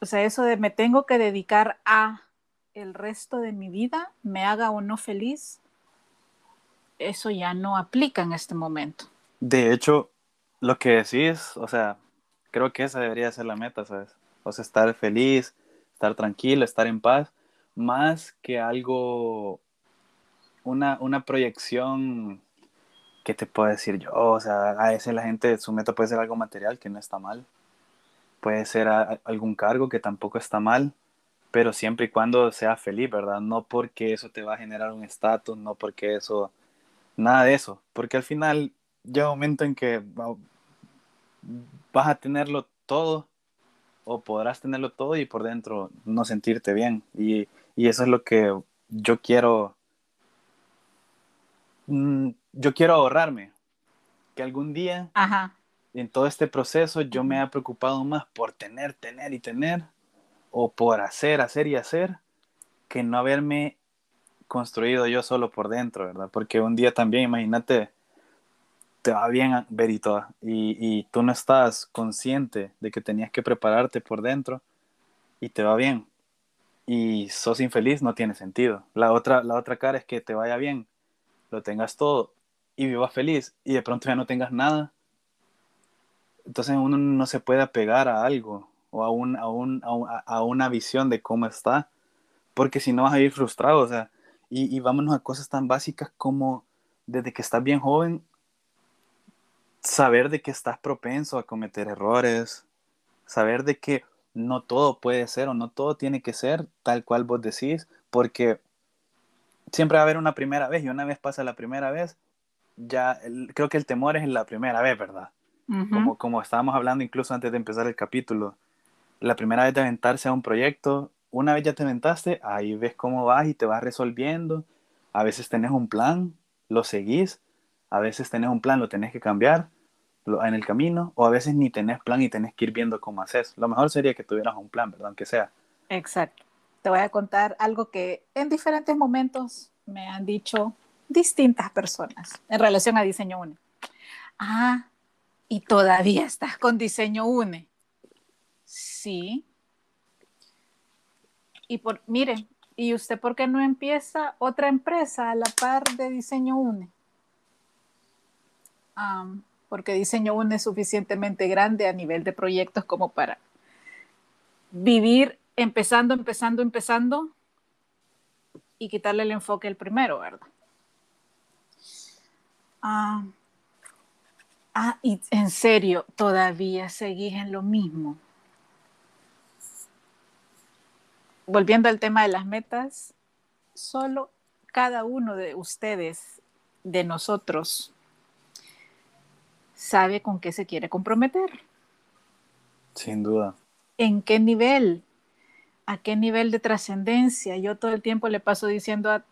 O sea, eso de me tengo que dedicar a el resto de mi vida, me haga o no feliz, eso ya no aplica en este momento. De hecho, lo que decís, o sea, creo que esa debería ser la meta, ¿sabes? O sea, estar feliz, estar tranquilo, estar en paz, más que algo, una, una proyección que te puedo decir yo? O sea, a veces la gente, su meta puede ser algo material que no está mal. Puede ser algún cargo que tampoco está mal, pero siempre y cuando sea feliz, ¿verdad? No porque eso te va a generar un estatus, no porque eso, nada de eso, porque al final llega un momento en que vas a tenerlo todo o podrás tenerlo todo y por dentro no sentirte bien. Y, y eso es lo que yo quiero, mm, yo quiero ahorrarme, que algún día en todo este proceso yo me he preocupado más por tener, tener y tener, o por hacer, hacer y hacer, que no haberme construido yo solo por dentro, ¿verdad? Porque un día también, imagínate, te va bien, Berito, y, y tú no estás consciente de que tenías que prepararte por dentro y te va bien. Y sos infeliz, no tiene sentido. La otra, la otra cara es que te vaya bien, lo tengas todo y vivas feliz y de pronto ya no tengas nada. Entonces uno no se puede apegar a algo o a, un, a, un, a, una visión de cómo está, porque si no vas a ir frustrado. O sea, y, y vámonos a cosas tan básicas como desde que estás bien joven saber de que estás propenso a cometer errores, saber de que no todo puede ser o no todo tiene que ser tal cual vos decís, porque siempre va a haber una primera vez y una vez pasa la primera vez, ya creo que el temor es la primera vez, ¿verdad? Como, como estábamos hablando incluso antes de empezar el capítulo, la primera vez de aventarse a un proyecto, una vez ya te aventaste, ahí ves cómo vas y te vas resolviendo, a veces tenés un plan, lo seguís, a veces tenés un plan, lo tenés que cambiar en el camino, o a veces ni tenés plan y tenés que ir viendo cómo haces. Lo mejor sería que tuvieras un plan, ¿verdad? Aunque sea. Exacto. Te voy a contar algo que en diferentes momentos me han dicho distintas personas en relación a Diseño UNE. Ah, y todavía estás con Diseño UNE. Sí. Y por, mire, ¿y usted por qué no empieza otra empresa a la par de Diseño UNE? porque Diseño UNE es suficientemente grande a nivel de proyectos como para vivir empezando, empezando, empezando y quitarle el enfoque el primero, ¿verdad? Ah, ah, y en serio, todavía seguís en lo mismo. Volviendo al tema de las metas, solo cada uno de ustedes, de nosotros, sabe con qué se quiere comprometer. Sin duda. ¿En qué nivel? ¿A qué nivel de trascendencia? Yo todo el tiempo le paso diciendo a,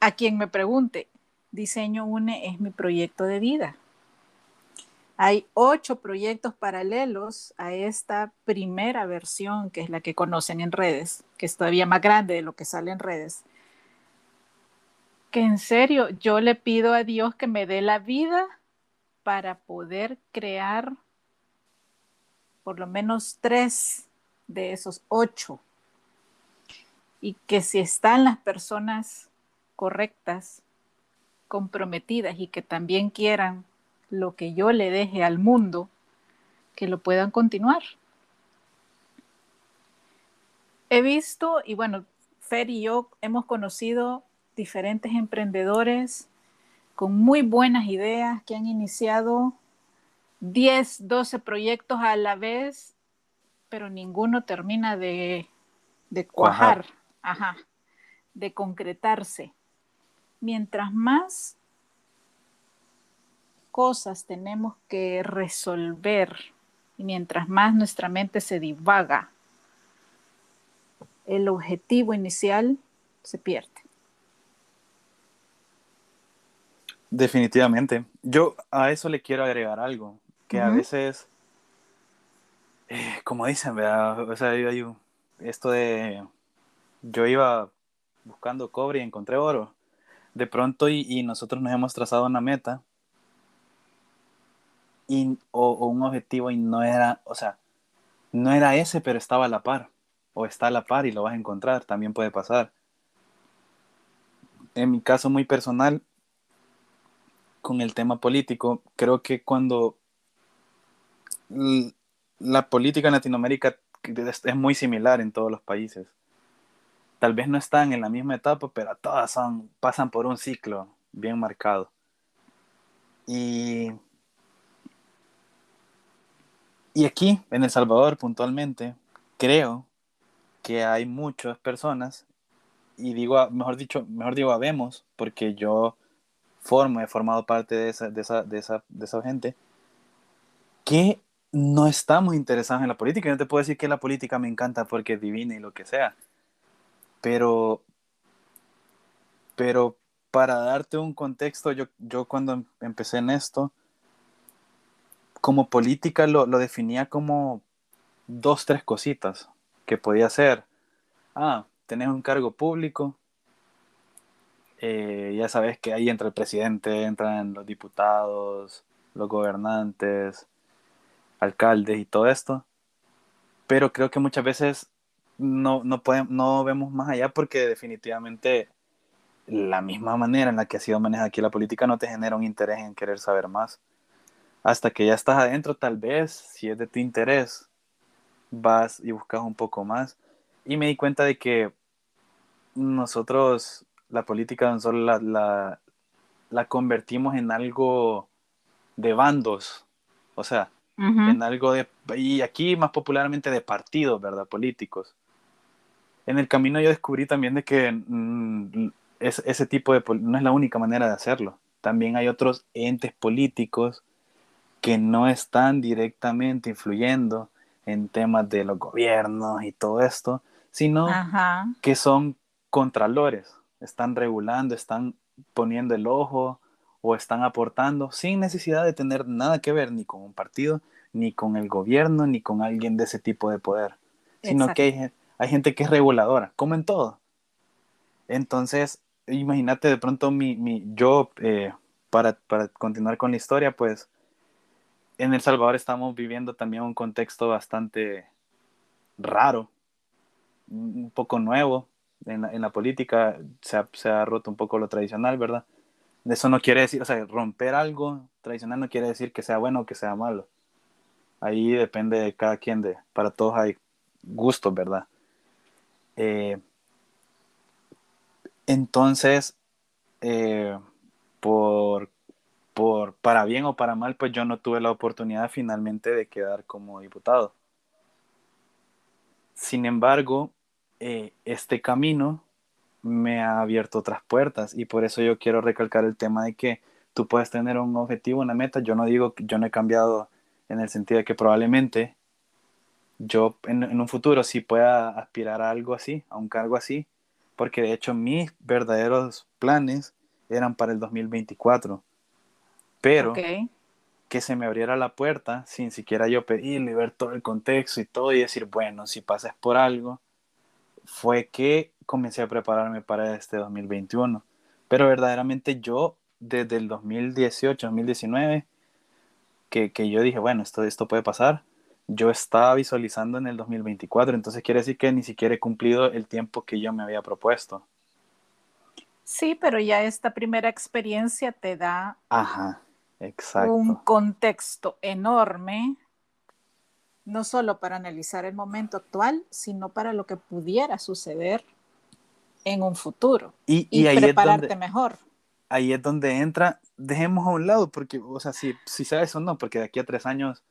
a quien me pregunte, Diseño UNE es mi proyecto de vida. Hay ocho proyectos paralelos a esta primera versión, que es la que conocen en redes, que es todavía más grande de lo que sale en redes. Que en serio, yo le pido a Dios que me dé la vida para poder crear por lo menos tres de esos ocho. Y que si están las personas correctas, comprometidas y que también quieran lo que yo le deje al mundo, que lo puedan continuar. He visto, y bueno, Fer y yo hemos conocido diferentes emprendedores con muy buenas ideas que han iniciado 10, 12 proyectos a la vez, pero ninguno termina de, cuajar, Ajá, de concretarse. Mientras más cosas tenemos que resolver y mientras más nuestra mente se divaga, el objetivo inicial se pierde. Definitivamente. Yo a eso le quiero agregar algo, que a veces, eh, como dicen, ¿verdad? O sea, hay esto de, yo iba buscando cobre y encontré oro. De pronto y, nosotros nos hemos trazado una meta y, o, o, un objetivo y no era, o sea, no era ese, pero estaba a la par. O está a la par y lo vas a encontrar, también puede pasar. En mi caso muy personal, con el tema político, creo que cuando la política en Latinoamérica es muy similar en todos los países. Tal vez no están en la misma etapa, pero todas son, pasan por un ciclo bien marcado. Y, y aquí, en El Salvador, puntualmente, creo que hay muchas personas, y digo, mejor dicho, mejor digo, habemos, porque yo formo, he formado parte de esa, de esa, de esa, de esa gente, que no estamos interesados en la política. Yo no te puedo decir que la política me encanta porque es divina y lo que sea. Pero, pero para darte un contexto, yo, yo cuando em, empecé en esto, como política lo, lo definía como dos, tres cositas que podía ser. Ah, tenés un cargo público, eh, ya sabes que ahí entra el presidente, entran los diputados, los gobernantes, alcaldes y todo esto. Pero creo que muchas veces no, no, podemos, no vemos más allá porque definitivamente la misma manera en la que ha sido manejada aquí la política no te genera un interés en querer saber más. Hasta que ya estás adentro, tal vez, si es de tu interés, vas y buscas un poco más. Y me di cuenta de que nosotros, la política, solo la, la, la convertimos en algo de bandos. O sea, en algo de, y aquí más popularmente de partidos, ¿verdad? Políticos. En el camino yo descubrí también de que mm, es, ese tipo de, no es la única manera de hacerlo. También hay otros entes políticos que no están directamente influyendo en temas de los gobiernos y todo esto, sino que son contralores, están regulando, están poniendo el ojo, o están aportando sin necesidad de tener nada que ver ni con un partido, ni con el gobierno, ni con alguien de ese tipo de poder, sino que hay, gente que es reguladora, como en todo. Entonces, imagínate de pronto mi, mi yo, eh, para, para continuar con la historia, pues en El Salvador estamos viviendo también un contexto bastante raro, un poco nuevo en la, en la política, se ha, se ha, roto un poco lo tradicional, ¿verdad? Eso no quiere decir, o sea, romper algo tradicional no quiere decir que sea bueno o que sea malo. Ahí depende de cada quien, de, para todos hay gustos, ¿verdad? Eh, entonces, eh, por, por, para bien o para mal, pues yo no tuve la oportunidad finalmente de quedar como diputado. Sin embargo, eh, este camino me ha abierto otras puertas y por eso yo quiero recalcar el tema de que tú puedes tener un objetivo, una meta. Yo no digo que yo no he cambiado en el sentido de que probablemente yo en, un futuro sí pueda aspirar a algo así, a un cargo así, porque de hecho mis verdaderos planes eran para el 2024, pero que se me abriera la puerta sin siquiera yo pedirle y ver todo el contexto y todo y decir, bueno, si pasas por algo, fue que comencé a prepararme para este 2021. Pero verdaderamente yo, desde el 2018, 2019, que, que yo dije, bueno, esto, esto puede pasar, yo estaba visualizando en el 2024, entonces quiere decir que ni siquiera he cumplido el tiempo que yo me había propuesto. Sí, pero ya esta primera experiencia te da Ajá, exacto. un contexto enorme no solo para analizar el momento actual, sino para lo que pudiera suceder en un futuro y, prepararte mejor. Ahí es donde entra, dejemos a un lado, porque, o sea, si, si sabes o no, porque de aquí a tres años,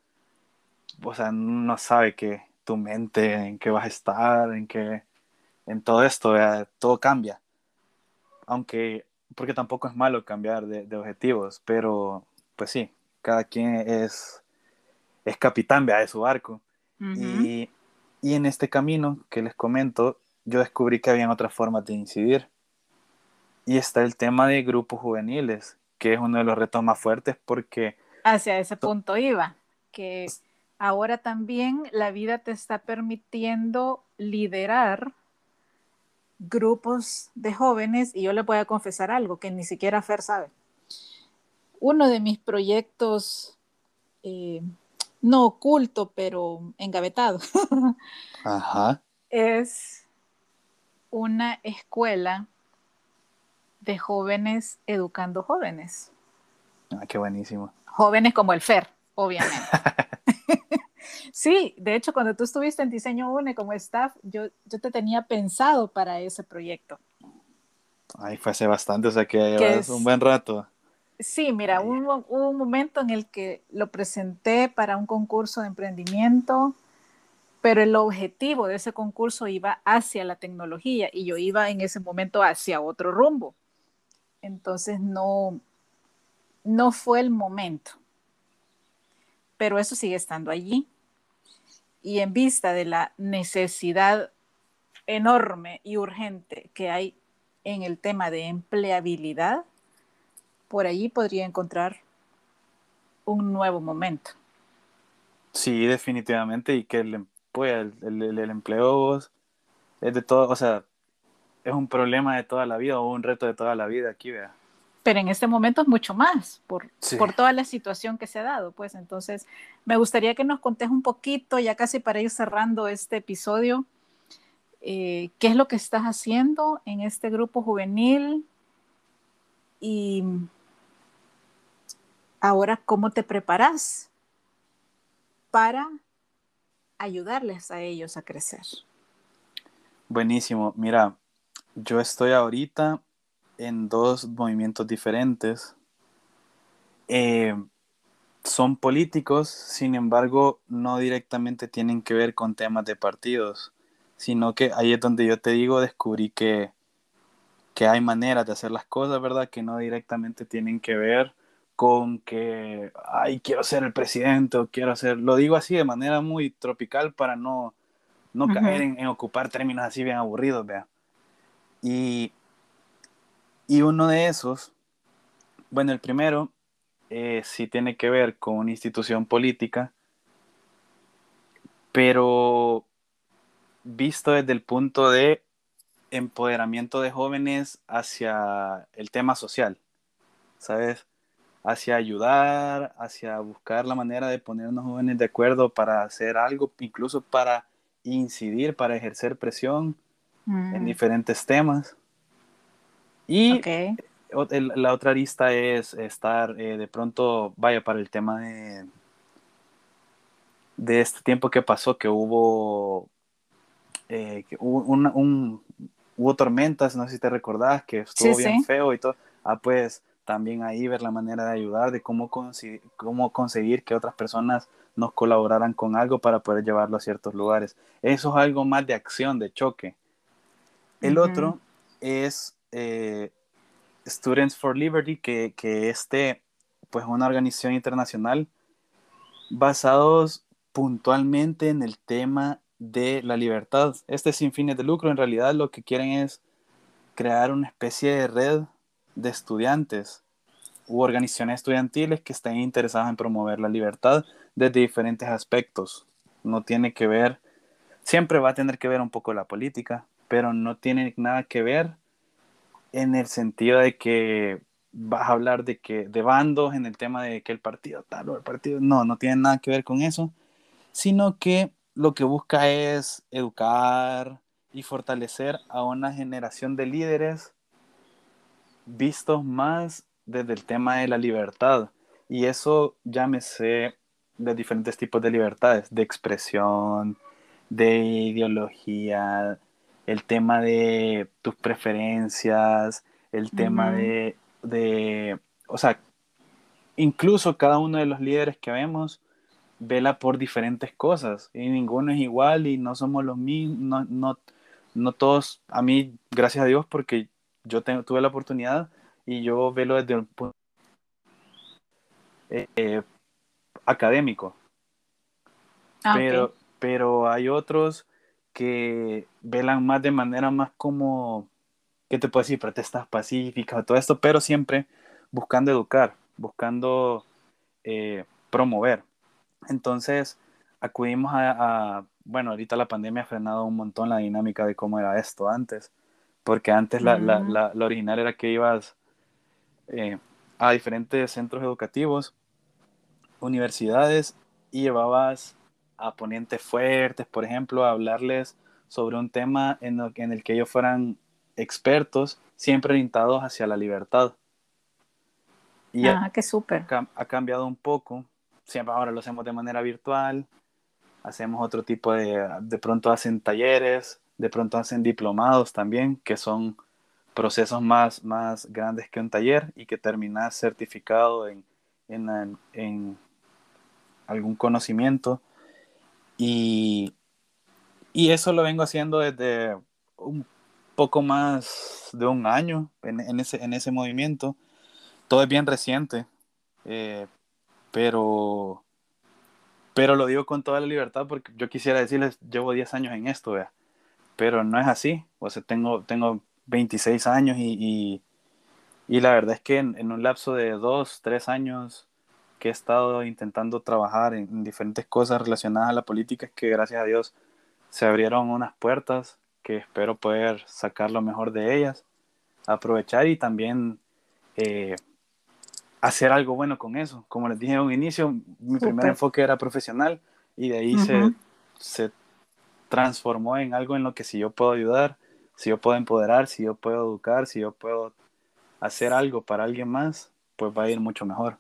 o sea, no sabe que tu mente, en qué vas a estar, en qué, en todo esto, todo cambia. Aunque, porque tampoco es malo cambiar de, objetivos, pero, pues sí, cada quien es es capitán de su barco. y, y, en este camino que les comento, yo descubrí que había otras formas de incidir. Y está el tema de grupos juveniles, que es uno de los retos más fuertes porque... Hacia ese punto iba, que ahora también la vida te está permitiendo liderar grupos de jóvenes y yo le voy a confesar algo que ni siquiera Fer sabe. Uno de mis proyectos eh, no oculto, pero engavetado. [laughs] Ajá. Es una escuela de jóvenes educando jóvenes. Ah, qué buenísimo. Jóvenes como el FER, obviamente. [laughs] [laughs] Sí, de hecho, cuando tú estuviste en Diseño UNE como staff, yo, yo te tenía pensado para ese proyecto. Ay, fue hace bastante, o sea que es un buen rato. Sí, mira, hubo, un momento en el que lo presenté para un concurso de emprendimiento, pero el objetivo de ese concurso iba hacia la tecnología y yo iba en ese momento hacia otro rumbo. Entonces no, no fue el momento. Pero eso sigue estando allí. Y en vista de la necesidad enorme y urgente que hay en el tema de empleabilidad, por allí podría encontrar un nuevo momento. Sí, definitivamente, y que el, pues, el, empleo es de todo, o sea, es un problema de toda la vida o un reto de toda la vida aquí, vea. Pero en este momento es mucho más por, por toda la situación que se ha dado, pues entonces me gustaría que nos contes un poquito, ya casi para ir cerrando este episodio, eh, qué es lo que estás haciendo en este grupo juvenil y ahora cómo te preparas para ayudarles a ellos a crecer. Buenísimo. Mira, yo estoy ahorita en dos movimientos diferentes. Eh, son políticos, sin embargo, no directamente tienen que ver con temas de partidos sino que ahí es donde yo te digo, descubrí que, que hay maneras de hacer las cosas, ¿verdad? Que no directamente tienen que ver con que, ay, quiero ser el presidente o quiero ser, lo digo así de manera muy tropical para no, no caer en, ocupar términos así bien aburridos, vea. Y, y uno de esos, bueno, el primero eh, sí tiene que ver con una institución política, pero visto desde el punto de empoderamiento de jóvenes hacia el tema social, ¿sabes? Hacia ayudar, hacia buscar la manera de ponernos jóvenes de acuerdo para hacer algo, incluso para incidir, para ejercer presión en mm. diferentes temas. Y la otra lista es estar eh, de pronto, vaya, para el tema de, de este tiempo que pasó, que hubo eh, hubo, hubo tormentas, no sé si te recordás, que estuvo bien feo y todo. Ah, pues también ahí ver la manera de ayudar, de cómo, cómo conseguir que otras personas nos colaboraran con algo para poder llevarlo a ciertos lugares. Eso es algo más de acción, de choque. El otro es eh, Students for Liberty, que, que este, pues una organización internacional basados puntualmente en el tema de la libertad. Este sin fines de lucro en realidad lo que quieren es crear una especie de red de estudiantes u organizaciones estudiantiles que estén interesadas en promover la libertad desde diferentes aspectos. No tiene que ver, siempre va a tener que ver un poco la política, pero no tiene nada que ver en el sentido de que vas a hablar de que de bandos en el tema de que el partido tal o el partido no, no tiene nada que ver con eso, sino que lo que busca es educar y fortalecer a una generación de líderes vistos más desde el tema de la libertad. Y eso llámese de diferentes tipos de libertades, de expresión, de ideología, el tema de tus preferencias, el tema de, de, o sea, incluso cada uno de los líderes que vemos vela por diferentes cosas y ninguno es igual y no somos los mismos, no, no, no todos, a mí, gracias a Dios, porque yo tuve la oportunidad y yo velo desde un punto eh, académico. Ah, pero, pero hay otros que velan más de manera más como, ¿qué te puedo decir? Protestas pacíficas o todo esto, pero siempre buscando educar, buscando eh, promover. Entonces, acudimos a, bueno, ahorita la pandemia ha frenado un montón la dinámica de cómo era esto antes, porque antes la, la, original era que ibas eh, a diferentes centros educativos, universidades, y llevabas a ponentes fuertes, por ejemplo, a hablarles sobre un tema en el, en el que ellos fueran expertos, siempre orientados hacia la libertad. Y ah, qué súper. Ha cambiado un poco siempre ahora lo hacemos de manera virtual, hacemos otro tipo de, de pronto hacen talleres, de pronto hacen diplomados también, que son procesos más, más grandes que un taller y que terminas certificado en, en, en algún conocimiento. Y, y, eso lo vengo haciendo desde un poco más de un año en, en ese, en ese movimiento. Todo es bien reciente, eh, pero, pero lo digo con toda la libertad porque yo quisiera decirles, llevo 10 años en esto, pero no es así. O sea, tengo, tengo 26 años y, y, la verdad es que en, un lapso de 2, 3 años que he estado intentando trabajar en, diferentes cosas relacionadas a la política, es que gracias a Dios se abrieron unas puertas que espero poder sacar lo mejor de ellas, aprovechar y también eh, hacer algo bueno con eso. Como les dije en un inicio, mi primer enfoque era profesional y de ahí se, se transformó en algo en lo que si yo puedo ayudar, si yo puedo empoderar, si yo puedo educar, si yo puedo hacer algo para alguien más, pues va a ir mucho mejor.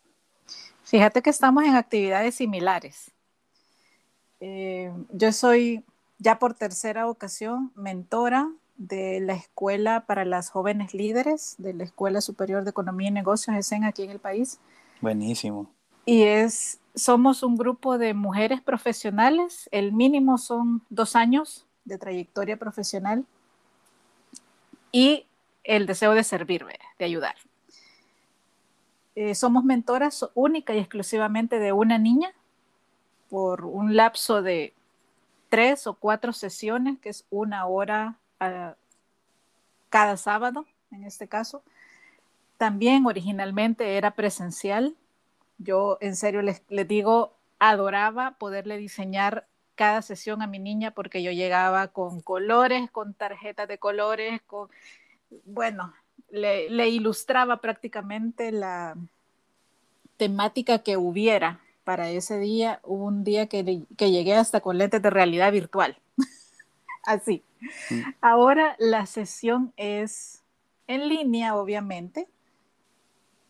Fíjate que estamos en actividades similares. Eh, yo soy ya por tercera ocasión mentora de la Escuela para las Jóvenes Líderes, de la Escuela Superior de Economía y Negocios ESEN aquí en el país. Buenísimo. Y es, somos un grupo de mujeres profesionales, el mínimo son dos años de trayectoria profesional y el deseo de servir, de ayudar. Eh, somos mentoras única y exclusivamente de una niña por un lapso de tres o cuatro sesiones, que es una hora ah, cada sábado, en este caso. También originalmente era presencial. Yo en serio les, les digo, adoraba poderle diseñar cada sesión a mi niña porque yo llegaba con colores, con tarjetas de colores, con, bueno, le, ilustraba prácticamente la temática que hubiera para ese día, un día que, que llegué hasta con lentes de realidad virtual. [laughs] Así. Mm. Ahora la sesión es en línea, obviamente,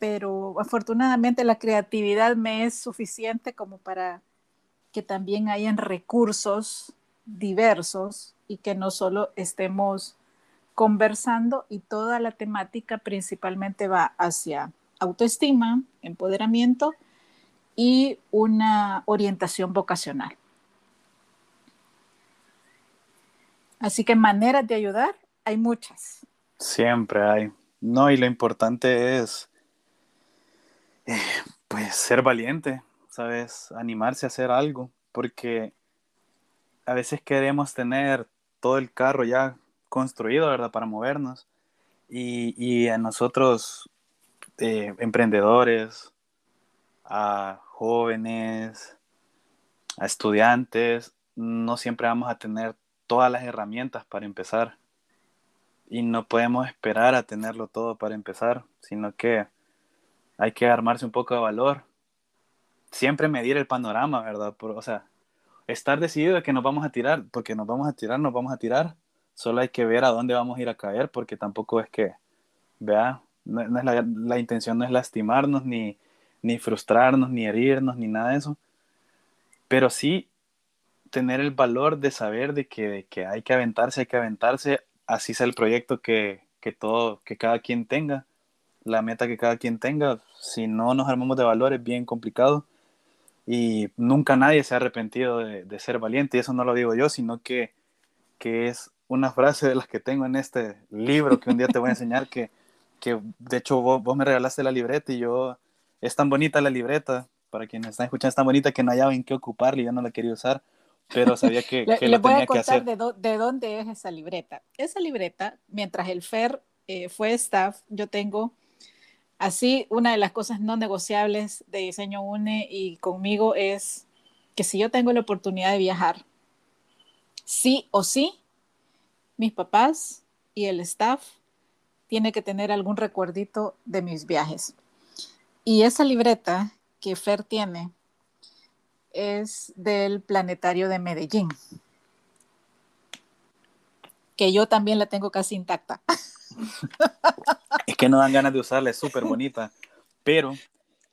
pero afortunadamente la creatividad me es suficiente como para que también hayan recursos diversos y que no solo estemos conversando y toda la temática principalmente va hacia autoestima, empoderamiento y una orientación vocacional. Así que maneras de ayudar hay muchas. Siempre hay. No, y lo importante es pues ser valiente, ¿sabes? Animarse a hacer algo, porque a veces queremos tener todo el carro ya construido, ¿verdad? Para movernos. Y, a nosotros, eh, emprendedores, a jóvenes, a estudiantes, no siempre vamos a tener todas las herramientas para empezar. Y no podemos esperar a tenerlo todo para empezar, sino que hay que armarse un poco de valor siempre medir el panorama, ¿verdad? o sea, estar decidido de que nos vamos a tirar, porque nos vamos a tirar, nos vamos a tirar. Solo hay que ver a dónde vamos a ir a caer, porque tampoco es que, vea, no, es la, intención no es lastimarnos, ni, ni frustrarnos, ni herirnos, ni nada de eso. Pero sí tener el valor de saber de que, que hay que aventarse, hay que aventarse, así sea el proyecto que, que, todo, que cada quien tenga, la meta que cada quien tenga. Si no nos armamos de valor es bien complicado y nunca nadie se ha arrepentido de, ser valiente, y eso no lo digo yo, sino que, que, es una frase de las que tengo en este libro que un día te voy a enseñar, que, que de hecho vos, vos, me regalaste la libreta y yo, es tan bonita la libreta, para quienes están escuchando, es tan bonita que no hallaba en qué ocuparla y yo no la quería usar, pero sabía que, que le, voy a contar de, de, dónde es esa libreta. Esa libreta, mientras el FER eh, fue staff, yo tengo Así, una de las cosas no negociables de Diseño UNE y conmigo es que si yo tengo la oportunidad de viajar, sí o sí, mis papás y el staff tiene que tener algún recuerdito de mis viajes. Y esa libreta que Fer tiene es del Planetario de Medellín, que yo también la tengo casi intacta. [laughs] [laughs] es que no dan ganas de usarla, es súper bonita. Pero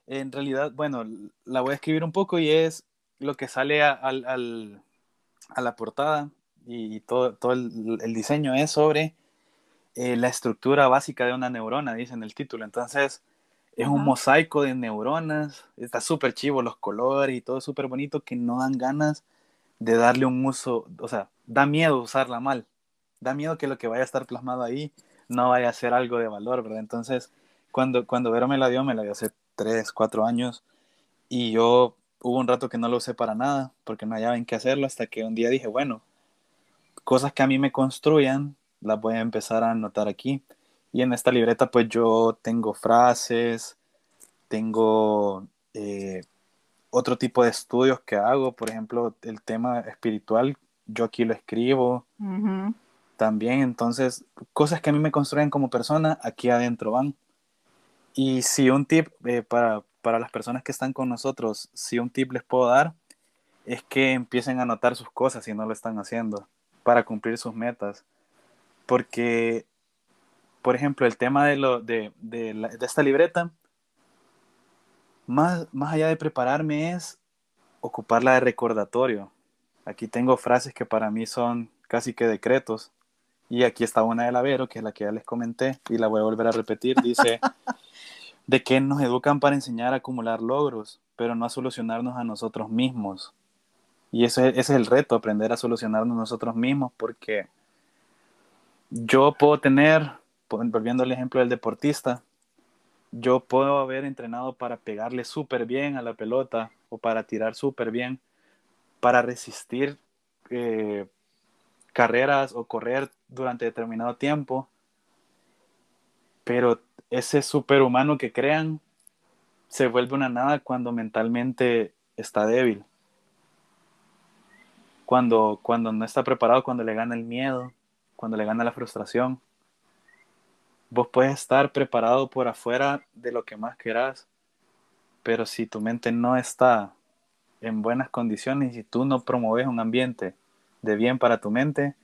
en realidad, bueno, la voy a escribir un poco y es lo que sale al, a la portada y todo, todo el, el diseño es sobre eh, la estructura básica de una neurona, dice en el título. Entonces, es un mosaico de neuronas, está súper chivo los colores y todo súper bonito que no dan ganas de darle un uso, o sea, da miedo usarla mal, da miedo que lo que vaya a estar plasmado ahí no vaya a ser algo de valor, ¿verdad? Entonces, cuando, cuando Vero me la dio, me la dio hace 3, 4 años y yo hubo un rato que no lo usé para nada porque no hallaba en qué hacerlo hasta que un día dije, bueno, cosas que a mí me construyan, las voy a empezar a anotar aquí. Y en esta libreta pues yo tengo frases, tengo eh, otro tipo de estudios que hago, por ejemplo, el tema espiritual, yo aquí lo escribo. También, entonces, cosas que a mí me construyen como persona, aquí adentro van. Y si un tip eh, para, para las personas que están con nosotros, si un tip les puedo dar, es que empiecen a anotar sus cosas si no lo están haciendo, para cumplir sus metas porque, por ejemplo, el tema de, lo, de, de, esta libreta, más, más allá de prepararme es ocuparla de recordatorio. Aquí tengo frases que para mí son casi que decretos. Y aquí está una de Lavero, que es la que ya les comenté, y la voy a volver a repetir. Dice, [laughs] de que nos educan para enseñar a acumular logros, pero no a solucionarnos a nosotros mismos. Y ese, ese es el reto, aprender a solucionarnos nosotros mismos, porque yo puedo tener, volviendo al ejemplo del deportista, yo puedo haber entrenado para pegarle súper bien a la pelota o para tirar súper bien, para resistir eh, carreras o correr durante determinado tiempo, pero ese superhumano que crean se vuelve una nada cuando mentalmente está débil, cuando, cuando no está preparado, cuando le gana el miedo, cuando le gana la frustración. Vos puedes estar preparado por afuera de lo que más querás, pero si tu mente no está en buenas condiciones y tú no promueves un ambiente de bien para tu mente,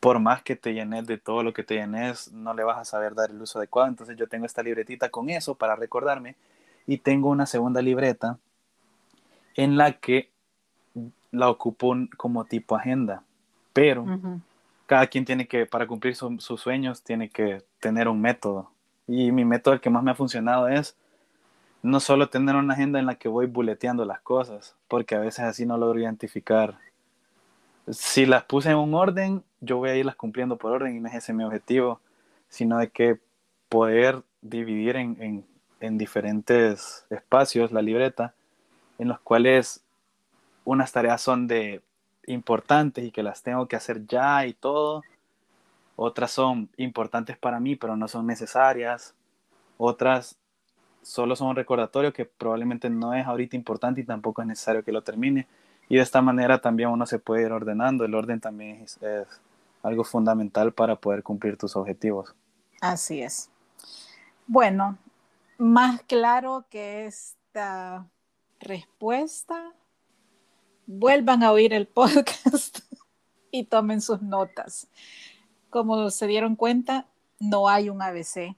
por más que te llenes de todo lo que te llenes, no le vas a saber dar el uso adecuado. Entonces yo tengo esta libretita con eso para recordarme y tengo una segunda libreta en la que la ocupo como tipo agenda, pero cada quien tiene que, para cumplir sus sueños, tiene que tener un método. Y mi método, el que más me ha funcionado, es no solo tener una agenda en la que voy buleteando las cosas, porque a veces así no logro identificar. Si las puse en un orden, yo voy a irlas cumpliendo por orden y no es ese mi objetivo, sino de que poder dividir en, en diferentes espacios la libreta, en los cuales unas tareas son de importantes y que las tengo que hacer ya y todo. Otras son importantes para mí, pero no son necesarias. Otras solo son un recordatorio que probablemente no es ahorita importante y tampoco es necesario que lo termine. Y de esta manera también uno se puede ir ordenando. El orden también es, algo fundamental para poder cumplir tus objetivos. Así es. Bueno, más claro que esta respuesta, vuelvan a oír el [laughs] podcast y tomen sus notas. Como se dieron cuenta, no hay un ABC,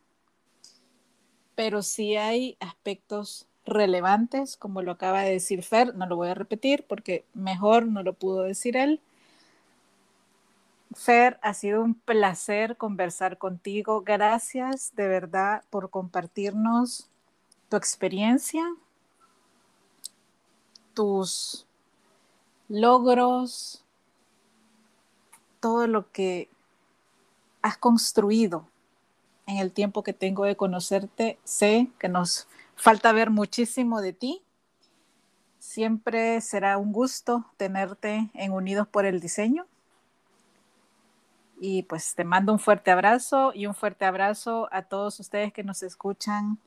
pero sí hay aspectos relevantes, como lo acaba de decir Fer, no lo voy a repetir porque mejor no lo pudo decir él. Fer, ha sido un placer conversar contigo. Gracias de verdad por compartirnos tu experiencia, tus logros, todo lo que has construido en el tiempo que tengo de conocerte. Sé que nos falta ver muchísimo de ti. Siempre será un gusto tenerte en Unidos por el Diseño. Y pues te mando un fuerte abrazo y un fuerte abrazo a todos ustedes que nos escuchan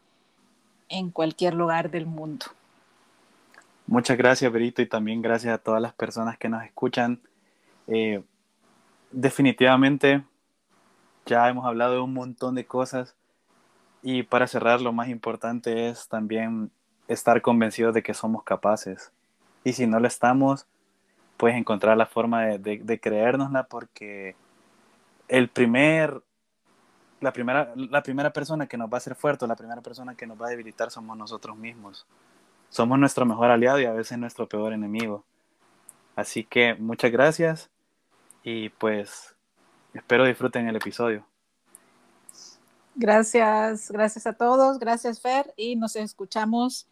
en cualquier lugar del mundo. Muchas gracias, Berito, y también gracias a todas las personas que nos escuchan. Eh, definitivamente, ya hemos hablado de un montón de cosas y para cerrar, lo más importante es también estar convencidos de que somos capaces. Y si no lo estamos, pues encontrar la forma de, de, creérnosla porque el primer, la, primera, la primera persona que nos va a hacer fuerte, la primera persona que nos va a debilitar somos nosotros mismos somos nuestro mejor aliado y a veces nuestro peor enemigo. Así que muchas gracias y pues espero disfruten el episodio. Gracias, gracias a todos, gracias Fer y nos escuchamos